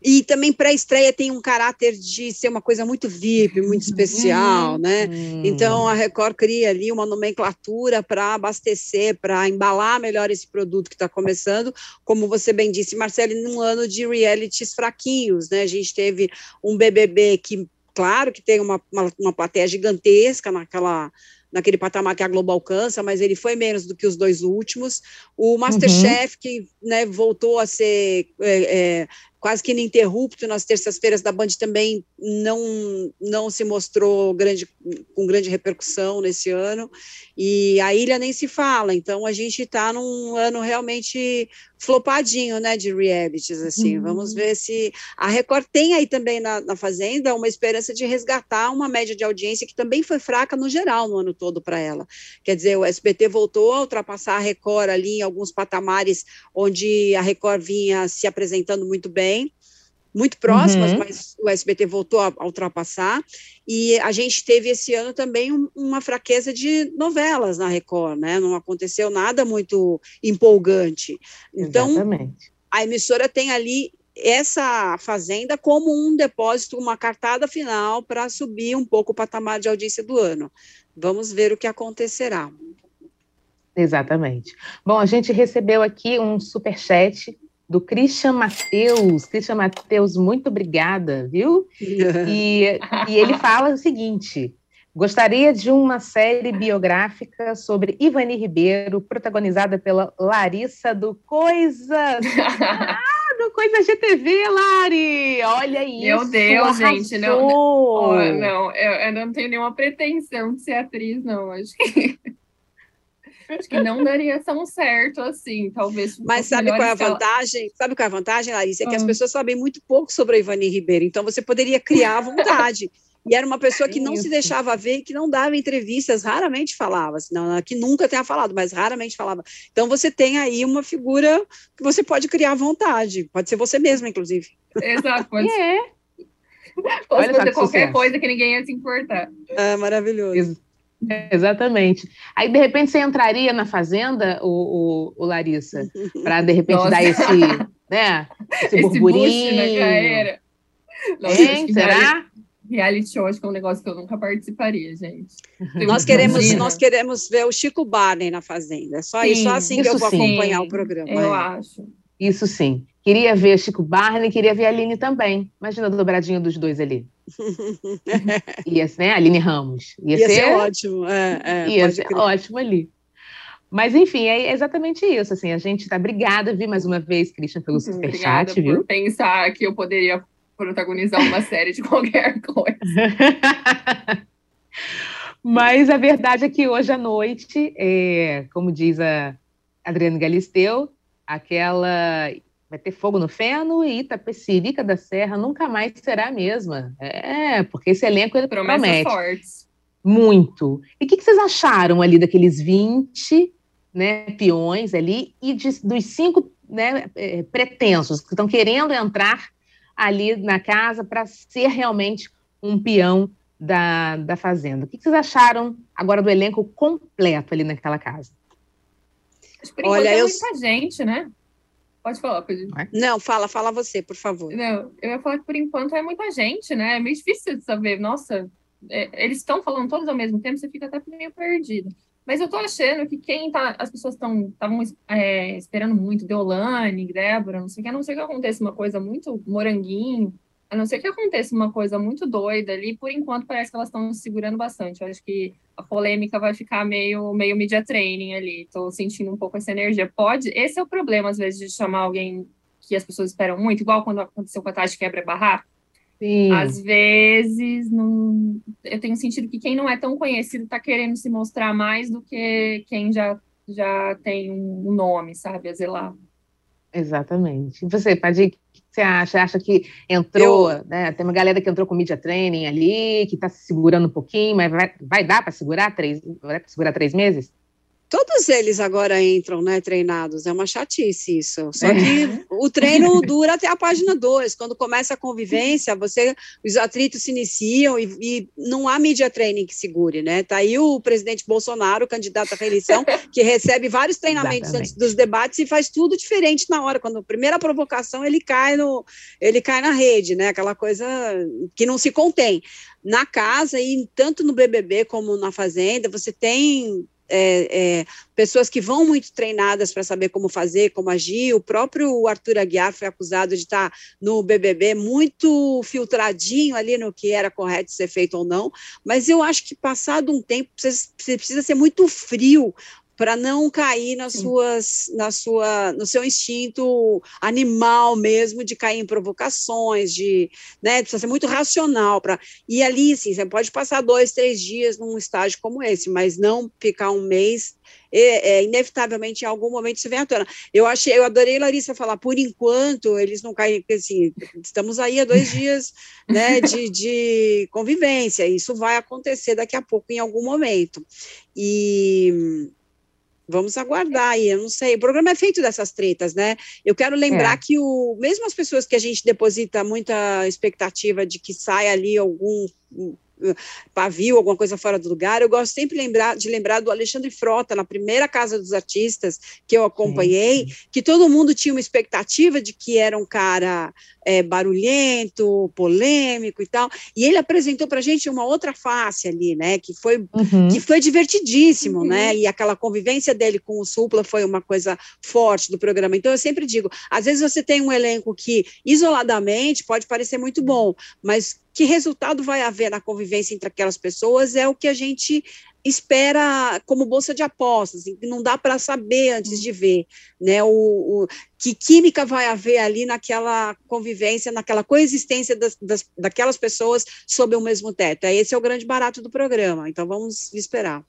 Speaker 2: e também pré-estreia tem um caráter de ser uma coisa muito VIP, muito especial, uhum. né? Então a Record cria ali uma nomenclatura para abastecer, para embalar melhor esse produto que está começando. Como você bem disse, Marcelo, num ano de realities fraquinhos, né? A gente teve um BBB que, claro, que tem uma, uma, uma plateia gigantesca naquela naquele patamar que a Globo alcança, mas ele foi menos do que os dois últimos. O Masterchef, uhum. que né, voltou a ser é, é, quase que ininterrupto nas terças-feiras da Band também não não se mostrou grande com grande repercussão nesse ano. E a ilha nem se fala então a gente está num ano realmente flopadinho né de realities assim. Uhum. vamos ver se a Record tem aí também na, na Fazenda uma esperança de resgatar uma média de audiência que também foi fraca no geral no ano todo para ela. Quer dizer o SBT voltou a ultrapassar a Record ali em alguns patamares onde a Record vinha se apresentando muito bem também, muito próximas, uhum. mas o SBT voltou a, a, ultrapassar. E a gente teve esse ano também um, uma fraqueza de novelas na Record, né? Não aconteceu nada muito empolgante. Então, Exatamente. a emissora tem ali essa fazenda como um depósito, uma cartada final para subir um pouco o patamar de audiência do ano. Vamos ver o que acontecerá.
Speaker 1: Exatamente. Bom, a gente recebeu aqui um super chat do Christian Matheus. Christian Matheus, muito obrigada, viu? E, e ele fala o seguinte: gostaria de uma série biográfica sobre Ivani Ribeiro, protagonizada pela Larissa do Coisas. ah, do Coisa GTV, Lari! Olha isso!
Speaker 3: Meu Deus, arrasou. gente, não, não, não eu, eu, não tenho nenhuma pretensão de ser atriz, não. Acho que Acho que não daria tão certo assim, talvez.
Speaker 2: Mas sabe qual é a vantagem? Sabe qual é a vantagem, Larissa? É que as ah. pessoas sabem muito pouco sobre a Ivani Ribeiro, então você poderia criar à vontade. E era uma pessoa que não Isso. se deixava ver, que não dava entrevistas, raramente falava, não, que nunca tenha falado, mas raramente falava. Então você tem aí uma figura que você pode criar à vontade, pode ser você mesma, inclusive.
Speaker 3: Exato, pode é. Pode fazer qualquer sucesso. coisa que ninguém ia se importar.
Speaker 2: É maravilhoso.
Speaker 1: Exatamente. Aí, de repente, você entraria na fazenda, o, o, o Larissa, para de repente Nossa. dar esse, né, esse, esse burburinho.
Speaker 3: Na
Speaker 1: Nossa, hein, será?
Speaker 3: Reality show acho que é um negócio que eu nunca participaria, gente.
Speaker 2: nós queremos, nós queremos ver o Chico Barney na fazenda. É só, sim, só assim que eu vou sim. acompanhar o programa.
Speaker 3: Eu é. acho.
Speaker 1: Isso sim. Queria ver Chico Barney, queria ver a Aline também. Imagina o dobradinho dos dois ali. ia ser, né? Aline Ramos.
Speaker 2: Ia, ia ser, ser, ótimo. É, é,
Speaker 1: ia ser crer. ótimo ali. Mas, enfim, é exatamente isso. Assim, a gente está obrigada, vi mais uma vez, Christian, pelo superchat, viu?
Speaker 3: por pensar que eu poderia protagonizar uma série de qualquer coisa.
Speaker 1: Mas a verdade é que hoje à noite, é, como diz a Adriana Galisteu, aquela vai ter fogo no feno e Itapecerica da Serra nunca mais será a mesma. É, porque esse elenco ele Promessas promete.
Speaker 3: fortes.
Speaker 1: Muito. E o que, que, vocês acharam ali daqueles 20 né, peões ali e de, dos cinco né, é, pretensos que estão querendo entrar ali na casa para ser realmente um peão da, da fazenda? O que, que vocês acharam agora do elenco completo ali naquela casa?
Speaker 3: Olha, é eu... muita gente, né? Pode falar, pode.
Speaker 2: Não, fala, fala você, por favor.
Speaker 3: Não, eu ia falar que por enquanto é muita gente, né? É meio difícil de saber. Nossa, é, eles estão falando todos ao mesmo tempo, você fica até meio perdido. Mas eu tô achando que quem tá. As pessoas estão estavam é, esperando muito, Deolane, Débora, não sei o que, a não ser que aconteça uma coisa muito moranguinho, a não ser que aconteça uma coisa muito doida ali, por enquanto parece que elas estão se segurando bastante. Eu acho que a polêmica vai ficar meio, meio media training ali. Estou sentindo um pouco essa energia. Pode. Esse é o problema, às vezes, de chamar alguém que as pessoas esperam muito, igual quando aconteceu com a Tati Quebra Barraco. Sim. Às vezes, não, eu tenho sentido que quem não é tão conhecido está querendo se mostrar mais do que quem já, já tem um nome, sabe, a zelar.
Speaker 1: Exatamente. E você, que você acha? Acha que entrou, eu... né? Tem uma galera que entrou com media training ali, que está se segurando um pouquinho, mas vai, vai dar para segurar três, vai segurar três meses?
Speaker 2: Todos eles agora entram, né, treinados. É uma chatice isso. Só que é. o treino dura até a página 2. Quando começa a convivência, você, os atritos se iniciam e, e, não há mídia training que segure, né? Tá aí o presidente Bolsonaro, candidato à reeleição, que recebe vários treinamentos Exatamente. antes dos debates e faz tudo diferente na hora. Quando a primeira provocação, ele cai no, ele cai na rede, né? Aquela coisa que não se contém. Na casa e tanto no BBB como na Fazenda, você tem é, é, pessoas que vão muito treinadas para saber como fazer, como agir. O próprio Arthur Aguiar foi acusado de estar tá no BBB muito filtradinho ali no que era correto ser feito ou não. Mas eu acho que passado um tempo você precisa ser muito frio para não cair nas Sim. suas, na sua, no seu instinto animal mesmo de cair em provocações, de, né, precisa ser muito racional para e ali, sim, você pode passar dois, três dias num estágio como esse, mas não ficar um mês é, é, inevitavelmente em algum momento isso vem à tona. Eu achei, eu adorei Larissa falar, por enquanto eles não caem, assim, estamos aí há dois dias né, de, de convivência, isso vai acontecer daqui a pouco em algum momento. E Vamos aguardar aí, eu não sei. O programa é feito dessas tretas, né? Eu quero lembrar é. que o, mesmo as pessoas que a gente deposita muita expectativa de que saia ali algum pavio, alguma coisa fora do lugar. Eu gosto sempre lembrar, de lembrar do Alexandre Frota, na primeira Casa dos Artistas que eu acompanhei, sim, sim. que todo mundo tinha uma expectativa de que era um cara é, barulhento, polêmico e tal, e ele apresentou para a gente uma outra face ali, né, que foi, uhum. que foi divertidíssimo, né, uhum. né, e aquela convivência dele com o Supla foi uma coisa forte do programa. Então, eu sempre digo, às vezes você tem um elenco que, isoladamente, pode parecer muito bom, mas que resultado vai haver na convivência entre aquelas pessoas é o que a gente espera como bolsa de apostas, não dá para saber antes de ver, né, o, o, que química vai haver ali naquela convivência, naquela coexistência das, das, daquelas pessoas sob o mesmo teto. Esse é o grande barato do programa, então vamos esperar.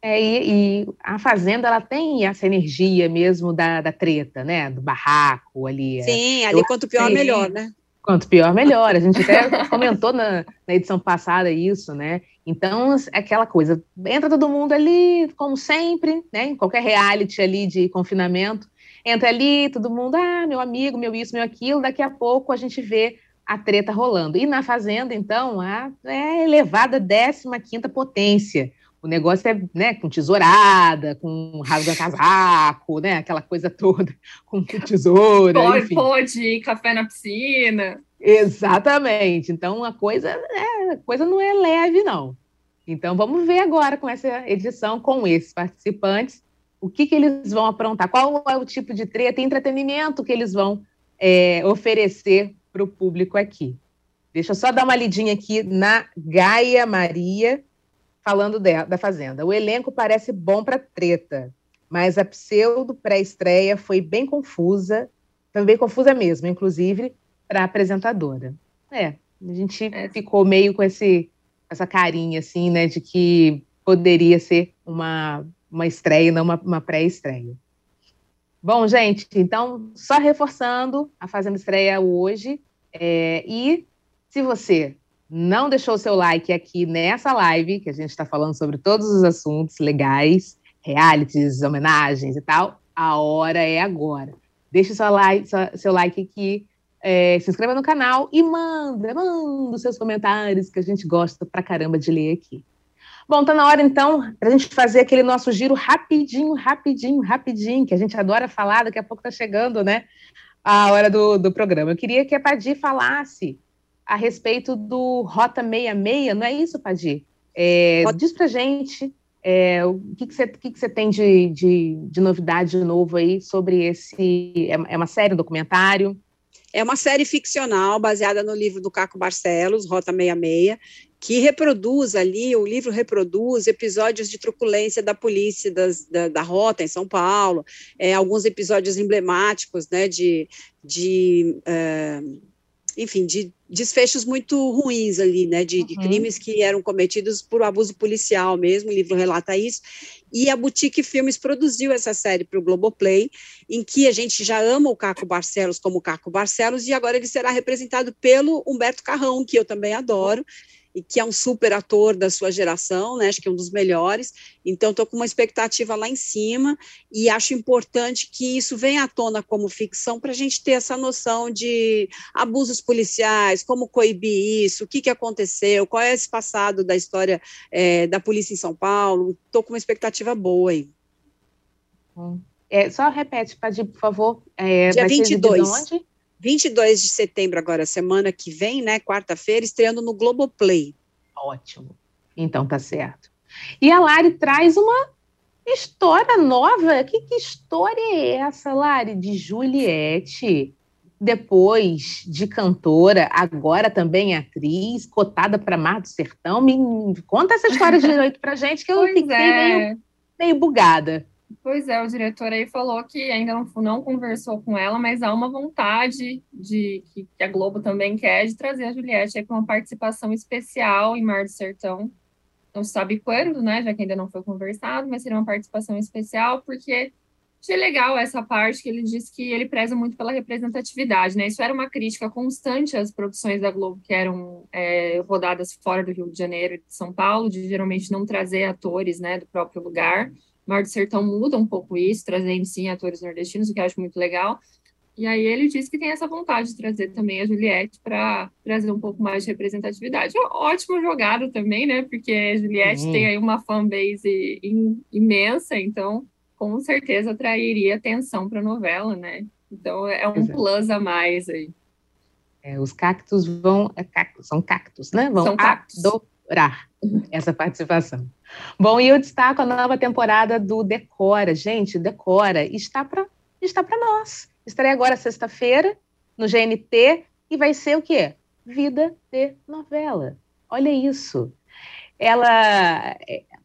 Speaker 1: É, e, e, a Fazenda, ela tem essa energia mesmo da, da treta, né, do barraco ali.
Speaker 2: É. Sim, ali Eu quanto pior, melhor, né?
Speaker 1: Quanto pior, melhor. A gente até comentou na, na, edição passada isso, né? Então, é aquela coisa, entra todo mundo ali, como sempre, né? Em qualquer reality ali de confinamento, entra ali, todo mundo, ah, meu amigo, meu isso, meu aquilo, daqui a pouco a gente vê a treta rolando. E na Fazenda, então, a, é elevada 15 potência o negócio é né, com tesourada, com rasga casaco, né, aquela coisa toda, com tesoura.
Speaker 3: Pode, enfim. pode, café na piscina.
Speaker 1: Exatamente. Então a coisa, é, a coisa não é leve, não. Então vamos ver agora com essa edição, com esses participantes, o que, que eles vão aprontar, qual é o tipo de treta e entretenimento que eles vão é, oferecer para o público aqui. Deixa eu só dar uma lidinha aqui na Gaia Maria, falando de, da Fazenda. O elenco parece bom para treta, mas a pseudo pré-estreia foi bem confusa, foi bem confusa mesmo, inclusive para a apresentadora. É, a gente é. ficou meio com esse, essa carinha, assim, né, de que poderia ser uma, uma estreia, não uma, uma pré-estreia. Bom, gente, então, só reforçando, a Fazenda estreia hoje. É, e se você não deixou seu like aqui nessa live, que a gente está falando sobre todos os assuntos legais, realities, homenagens e tal, a hora é agora. Deixe seu like, seu like aqui, é, se inscreva no canal e manda, manda os seus comentários, que a gente gosta pra caramba de ler aqui. Bom, tá na hora então para a gente fazer aquele nosso giro rapidinho, rapidinho, rapidinho, que a gente adora falar, daqui a pouco tá chegando, né? A hora do, do programa. Eu queria que a Padir falasse a respeito do Rota 66, não é isso, Padir? É. Diz pra gente É, o que, que, você, que, que você tem de, de, de novidade novo aí sobre esse. É, é uma série, um documentário?
Speaker 2: É uma série ficcional baseada no livro do Caco Barcelos, Rota 66, que reproduz ali, o livro reproduz episódios de truculência da polícia das, da, da, Rota em São Paulo, é, alguns episódios emblemáticos, né, de, de é, enfim, de desfechos muito ruins ali, né, de, uhum. de, crimes que eram cometidos por abuso policial mesmo, o livro relata isso, e a Boutique Filmes produziu essa série para o Globoplay, em que a gente já ama o Caco Barcelos como Caco Barcelos, e agora ele será representado pelo Humberto Carrão, que eu também adoro, e que é um super ator da sua geração, né? Acho que é um dos melhores. Então, estou com uma expectativa lá em cima e acho importante que isso venha à tona como ficção para a gente ter essa noção de abusos policiais, como coibir isso, o que, que aconteceu, qual é esse passado da história é, da polícia em São Paulo. Estou com uma expectativa boa aí.
Speaker 1: É, só repete, Padir, por favor. É,
Speaker 2: Dia 22. Onde? 22 de setembro, agora, semana que vem, né? Quarta-feira, estreando no Globoplay.
Speaker 1: Ótimo. Então tá certo. E a Lari traz uma história nova. Que, que história é essa, Lari? De Juliette, depois de cantora, agora também atriz, cotada para Mar do Sertão. Me, me conta essa história direito pra gente, que eu pois fiquei é. meio, meio bugada.
Speaker 3: Pois é, o diretor aí falou que ainda não, não conversou com ela, mas há uma vontade de que, que a Globo também quer de trazer a Juliette com uma participação especial em Mar do Sertão. Não sabe quando, né? Já que ainda não foi conversado, mas seria uma participação especial, porque achei legal essa parte que ele disse que ele preza muito pela representatividade, né? Isso era uma crítica constante às produções da Globo que eram é, rodadas fora do Rio de Janeiro e de São Paulo, de geralmente não trazer atores, né, do próprio lugar. Mar do Sertão muda um pouco isso, trazendo sim atores nordestinos, o que eu acho muito legal. E aí ele disse que tem essa vontade de trazer também a Juliette para trazer um pouco mais de representatividade. Ótima jogada também, né? Porque a Juliette uhum. tem aí uma fanbase imensa, então com certeza atrairia atenção para a novela, né? Então é um Exato. plus a mais aí.
Speaker 1: É, os cactos vão. É cactus, são cactos, né? Vão
Speaker 3: são cactos.
Speaker 1: adorar essa participação. Bom, e eu destaco a nova temporada do Decora. Gente, Decora está para está para nós. Estarei agora sexta-feira no GNT e vai ser o quê? Vida de novela. Olha isso. Ela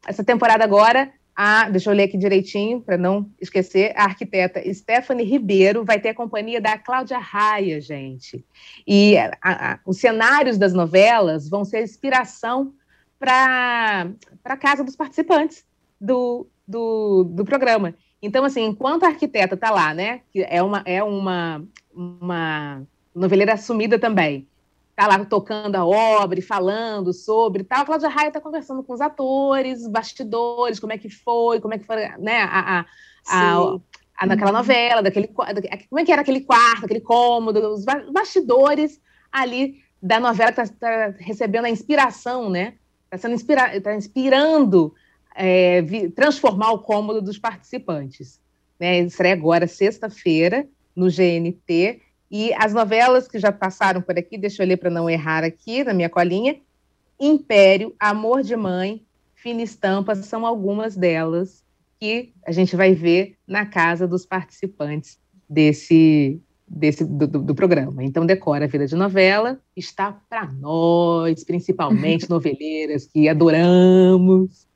Speaker 1: essa temporada agora a, deixa eu ler aqui direitinho para não esquecer, a arquiteta Stephanie Ribeiro vai ter a companhia da Cláudia Raia, gente. E a, a, os cenários das novelas vão ser inspiração para a casa dos participantes do, do, do programa. Então, assim, enquanto a arquiteta está lá, né, que é uma, é uma, uma noveleira assumida também, está lá tocando a obra e falando sobre tal, a Cláudia Raia está conversando com os atores, bastidores, como é que foi, como é que foi, né, a, a, a, a naquela uhum. novela, daquele, como é que era aquele quarto, aquele cômodo, os bastidores ali da novela que está tá recebendo a inspiração, né, está sendo inspira tá inspirando é, transformar o cômodo dos participantes. Né? Estreia agora, sexta-feira, no GNT. E as novelas que já passaram por aqui, deixa eu ler para não errar aqui na minha colinha. Império, Amor de Mãe, Fina Estampa, são algumas delas que a gente vai ver na casa dos participantes desse, desse do, do, do, programa. Então, Decora a Vida de Novela está para nós, principalmente noveleiras que adoramos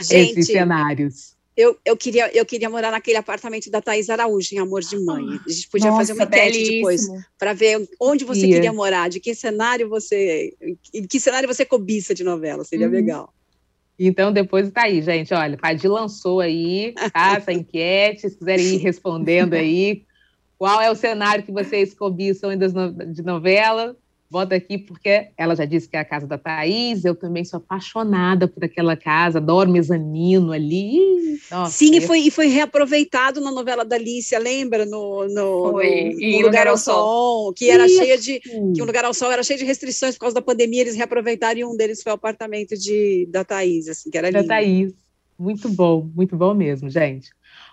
Speaker 1: Gente, esses cenários.
Speaker 2: Eu, eu, queria, eu queria morar naquele apartamento da Thaís Araújo, em Amor de Mãe. A gente podia Nossa, fazer uma enquete depois para ver onde você Ia. queria morar, de que cenário você. Em que cenário você cobiça de novela, seria uhum. legal.
Speaker 1: Então, depois tá aí, gente. Olha, Padir lançou aí tá, essa enquete. Se quiserem ir respondendo aí, qual é o cenário que vocês cobiçam de novela? Bota aqui porque ela já disse que é a casa da Thaís, eu também sou apaixonada por aquela casa, adoro mezanino ali.
Speaker 2: Nossa, Sim, e foi, e foi reaproveitado na novela da Alicia, lembra? No, no,
Speaker 3: foi,
Speaker 2: no, no Lugar ao Sol, que era Isso. cheia de. Que o Lugar ao Sol era cheio de restrições por causa da pandemia, eles reaproveitaram e um deles foi o apartamento de, da Thaís, assim, que era
Speaker 1: lindo. Da Thaís. Muito bom, muito bom mesmo, gente.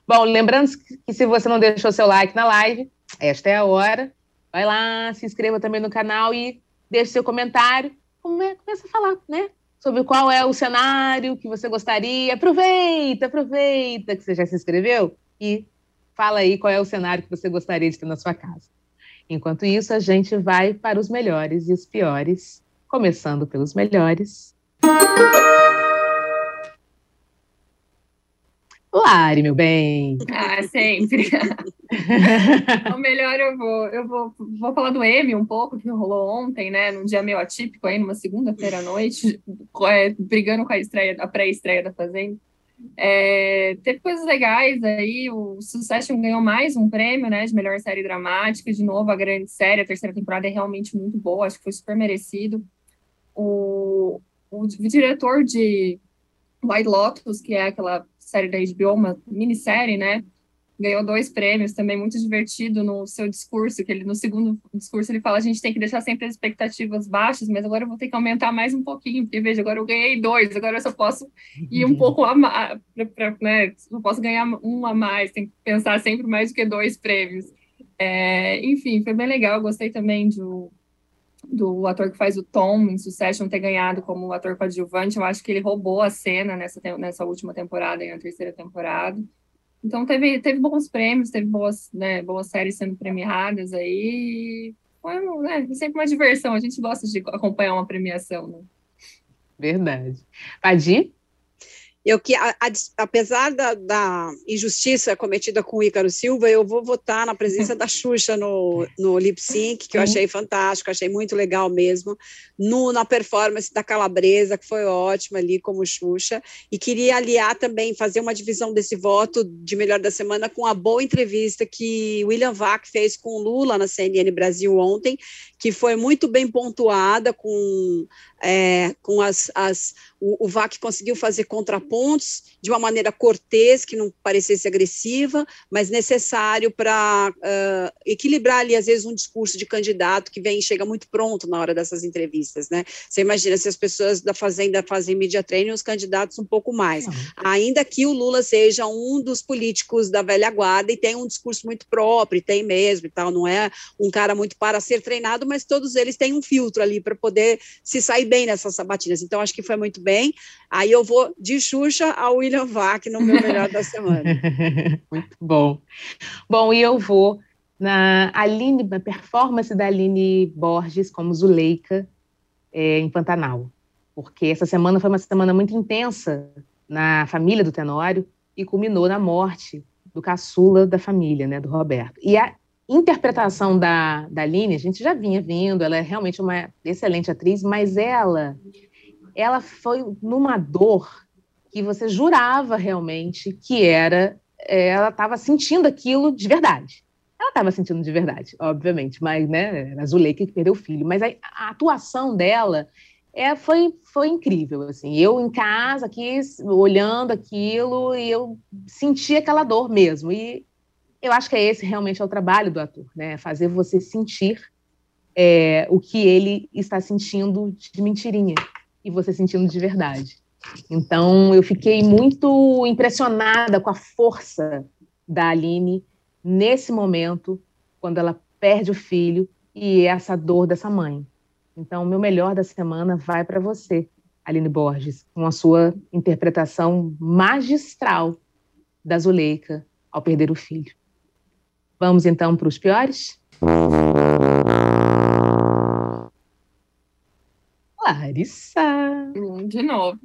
Speaker 1: Bom, lembrando que se você não deixou seu like na live, esta é a hora. Vai lá, se inscreva também no canal e deixe seu comentário. Come, começa a falar, né? sobre qual é o cenário que você gostaria. Aproveita, aproveita que você já se inscreveu e fala aí qual é o cenário que você gostaria de ter na sua casa. Enquanto isso, a gente vai para os melhores e os piores, começando pelos melhores. Lari, meu bem.
Speaker 3: Ah, sempre. o melhor eu vou, eu vou, vou falar do M um pouco, que rolou ontem, né? Num dia meio atípico aí, numa segunda-feira à noite, é, brigando com a estreia, a pré-estreia da Fazenda. É, teve coisas legais aí, o Succession ganhou mais um prêmio, né, de melhor série dramática, de novo a grande série, a terceira temporada é realmente muito boa, acho que foi super merecido. O, o, o diretor de White Lotus, que é aquela série da HBO, uma minissérie, né? Ganhou dois prêmios, também muito divertido no seu discurso, que ele no segundo discurso ele fala, a gente tem que deixar sempre as expectativas baixas, mas agora eu vou ter que aumentar mais um pouquinho, porque veja, agora eu ganhei dois, agora eu só posso ir um pouco a mais, né? Só posso ganhar um a mais, tem que pensar sempre mais do que dois prêmios. É, enfim, foi bem legal, gostei também do, do ator que faz o Tom em Succession ter ganhado como ator coadjuvante. Eu acho que ele roubou a cena nessa, nessa última temporada e na terceira temporada. Então teve, teve bons prêmios, teve boas, né, boas séries sendo premiadas aí. Foi né, sempre uma diversão. A gente gosta de acompanhar uma premiação, né?
Speaker 1: Verdade. Padir?
Speaker 2: Eu que, a, a, apesar da, da, injustiça cometida com o Ícaro Silva, eu vou votar na presença da Xuxa no, no lip sync, que eu achei fantástico, achei muito legal mesmo, no, na performance da Calabresa, que foi ótima ali como Xuxa, e queria aliar também, fazer uma divisão desse voto de melhor da semana com a boa entrevista que William Vac fez com Lula na CNN Brasil ontem, que foi muito bem pontuada com é, com as, as o, o, VAC conseguiu fazer contrapontos de uma maneira cortês, que não parecesse agressiva, mas necessário para uh, equilibrar ali, às vezes, um discurso de candidato que vem chega muito pronto na hora dessas entrevistas, né? Você imagina se as pessoas da Fazenda fazem media training, os candidatos um pouco mais. Ainda que o Lula seja um dos políticos da velha guarda e tem um discurso muito próprio, tem mesmo e tal, não é um cara muito para ser treinado, mas todos eles têm um filtro ali para poder se sair bem nessas sabatinas. Então, acho que foi muito bem. Aí eu vou de Xuxa ao William Vac no meu melhor da semana.
Speaker 1: muito bom. Bom, e eu vou na Aline, na performance da Aline Borges como Zuleika é, em Pantanal. Porque essa semana foi uma semana muito intensa na família do Tenório e culminou na morte do caçula da família, né, do Roberto. E a interpretação da, da Aline, a gente já vinha vindo, ela é realmente uma excelente atriz, mas ela, ela foi numa dor que você jurava realmente que era, é, ela estava sentindo aquilo de verdade. Ela estava sentindo de verdade, obviamente, mas, né, era a Zuleika que perdeu o filho, mas a, a atuação dela é, foi, foi incrível, assim, eu em casa aqui, olhando aquilo, e eu senti aquela dor mesmo, e eu acho que é esse realmente é o trabalho do ator, né? Fazer você sentir é, o que ele está sentindo de mentirinha e você sentindo de verdade. Então, eu fiquei muito impressionada com a força da Aline nesse momento, quando ela perde o filho e essa dor dessa mãe. Então, o meu melhor da semana vai para você, Aline Borges, com a sua interpretação magistral da Zuleika ao perder o filho. Vamos então para os piores? Larissa.
Speaker 3: Hum, de novo.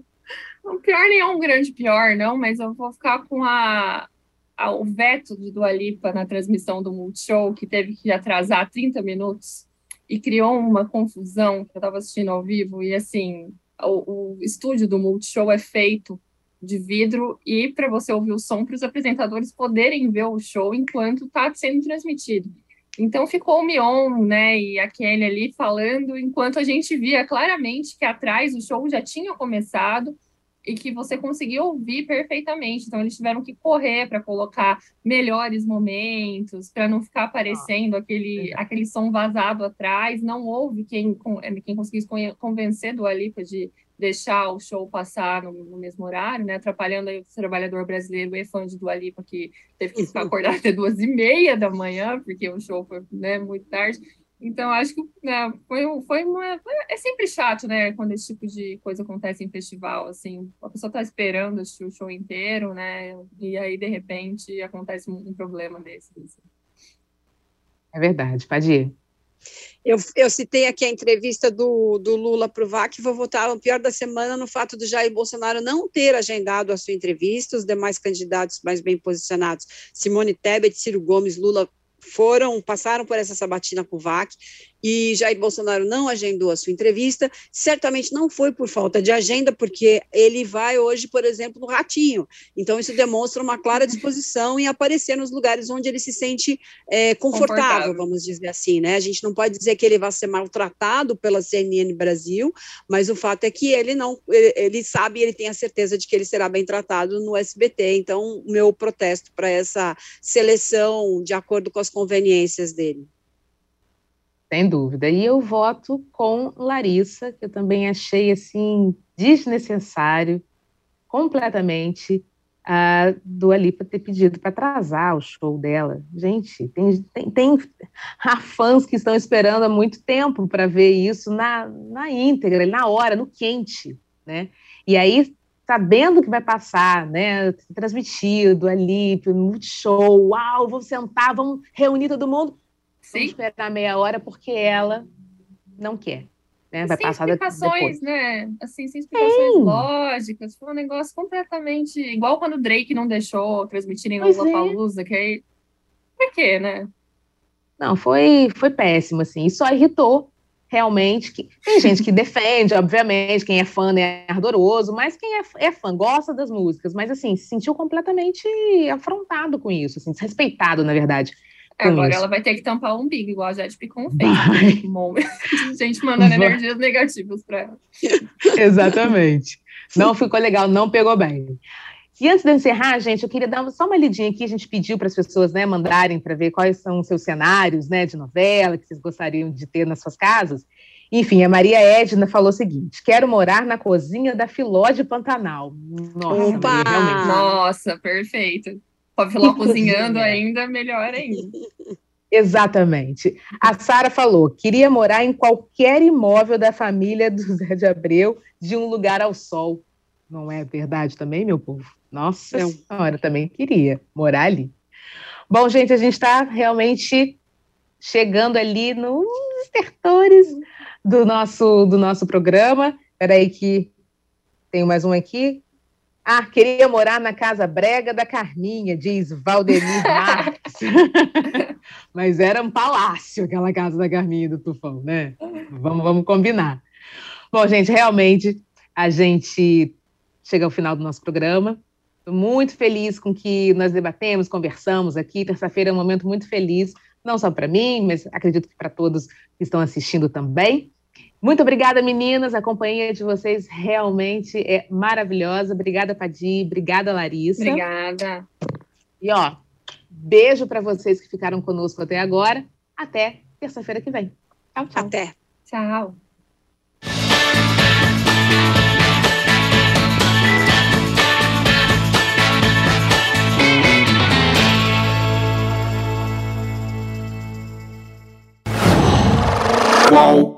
Speaker 3: O pior nem é um grande pior, não, mas eu vou ficar com a, a, o veto do Dua Lipa na transmissão do Multishow, que teve que atrasar 30 minutos e criou uma confusão que eu estava assistindo ao vivo. E assim, o, o estúdio do Multishow é feito de vidro e para você ouvir o som para os apresentadores poderem ver o show enquanto está sendo transmitido. Então ficou o Mion, né, e a Kelly ali falando, enquanto a gente via claramente que atrás o show já tinha começado e que você conseguia ouvir perfeitamente. Então eles tiveram que correr para colocar melhores momentos, para não ficar aparecendo ah, aquele, aquele som vazado atrás. Não houve quem, quem conseguisse convencer do Alipa de deixar o show passar no, no, mesmo horário, né? Atrapalhando aí o trabalhador brasileiro e fã de Dua Lipa, que teve que ficar acordado até duas e meia da manhã, porque o show foi né, muito tarde. Então, acho que né, foi, foi uma. É sempre chato, né? Quando esse tipo de coisa acontece em festival, assim. A pessoa tá esperando assistir o show inteiro, né? E aí, de repente, acontece um, problema desse. Assim.
Speaker 1: É verdade, pode ir.
Speaker 2: Eu, eu, citei aqui a entrevista do, do Lula para o VAC, vou votar no pior da semana no fato do Jair Bolsonaro não ter agendado a sua entrevista, os demais candidatos mais bem posicionados, Simone Tebet, Ciro Gomes, Lula, foram, passaram por essa sabatina com o VAC e Jair Bolsonaro não agendou a sua entrevista, certamente não foi por falta de agenda, porque ele vai hoje, por exemplo, no Ratinho. Então, isso demonstra uma clara disposição em aparecer nos lugares onde ele se sente é, confortável, confortável, vamos dizer assim, né? A gente não pode dizer que ele vai ser maltratado pela CNN Brasil, mas o fato é que ele não, ele, ele sabe, ele tem a certeza de que ele será bem tratado no SBT. Então, meu protesto para essa seleção de acordo com as conveniências dele.
Speaker 1: Sem dúvida. E eu voto com Larissa, que eu também achei assim desnecessário completamente a do Alipa ter pedido para atrasar o show dela. Gente, tem, tem, tem fãs que estão esperando há muito tempo para ver isso na, na íntegra, na hora, no quente, né? E aí, sabendo que vai passar, né? Transmitido ali, no show, uau, vamos sentar, vamos reunir todo mundo Sim. Vamos esperar meia hora porque ela não quer. Né? Vai
Speaker 3: sem
Speaker 1: passar
Speaker 3: explicações,
Speaker 1: depois.
Speaker 3: né? Assim, sem explicações Sim. lógicas. Foi um negócio completamente igual quando o Drake não deixou transmitirem o Lollapalooza, é. que aí... Por quê, né?
Speaker 1: Não, foi, foi péssimo, assim. E só irritou realmente. Que... Tem gente que defende, obviamente, quem é fã é ardoroso, mas quem é, é, fã gosta das músicas, mas assim, se sentiu completamente afrontado com isso, assim, desrespeitado, na verdade.
Speaker 3: Agora isso. ela vai ter que tampar o umbigo, igual a Jet Picon fez. gente mandando vai. energias negativas para ela.
Speaker 1: Exatamente. Não ficou legal, não pegou bem. E antes de encerrar, gente, eu queria dar só uma lidinha aqui. A gente pediu para as pessoas né, mandarem para ver quais são os seus cenários né, de novela que vocês gostariam de ter nas suas casas. Enfim, a Maria Edna falou o seguinte: quero morar na cozinha da Filó de Pantanal.
Speaker 3: Nossa, Opa! Maria, realmente. Nossa, perfeito. Pode falar cozinhando ainda, melhor ainda.
Speaker 1: Exatamente. A Sara falou: queria morar em qualquer imóvel da família do Zé de Abreu, de um lugar ao sol. Não é verdade também, meu povo? Nossa Não. Senhora, também queria morar ali. Bom, gente, a gente está realmente chegando ali nos estertores do nosso, do nosso programa. Espera aí que tem mais um aqui. Ah, queria morar na casa brega da Carminha, diz Valdemir Marques. Mas era um palácio aquela casa da Carminha do Tufão, né? Vamos, vamos combinar. Bom, gente, realmente a gente chega ao final do nosso programa. Estou muito feliz com que nós debatemos, conversamos aqui. Terça-feira é um momento muito feliz, não só para mim, mas acredito que para todos que estão assistindo também. Muito obrigada, meninas. A companhia de vocês realmente é maravilhosa. Obrigada, Padi. Obrigada, Larissa.
Speaker 3: Obrigada.
Speaker 1: E ó, beijo para vocês que ficaram conosco até agora. Até terça-feira que vem. Tchau, tchau.
Speaker 2: Até.
Speaker 3: Tchau.
Speaker 4: Qual?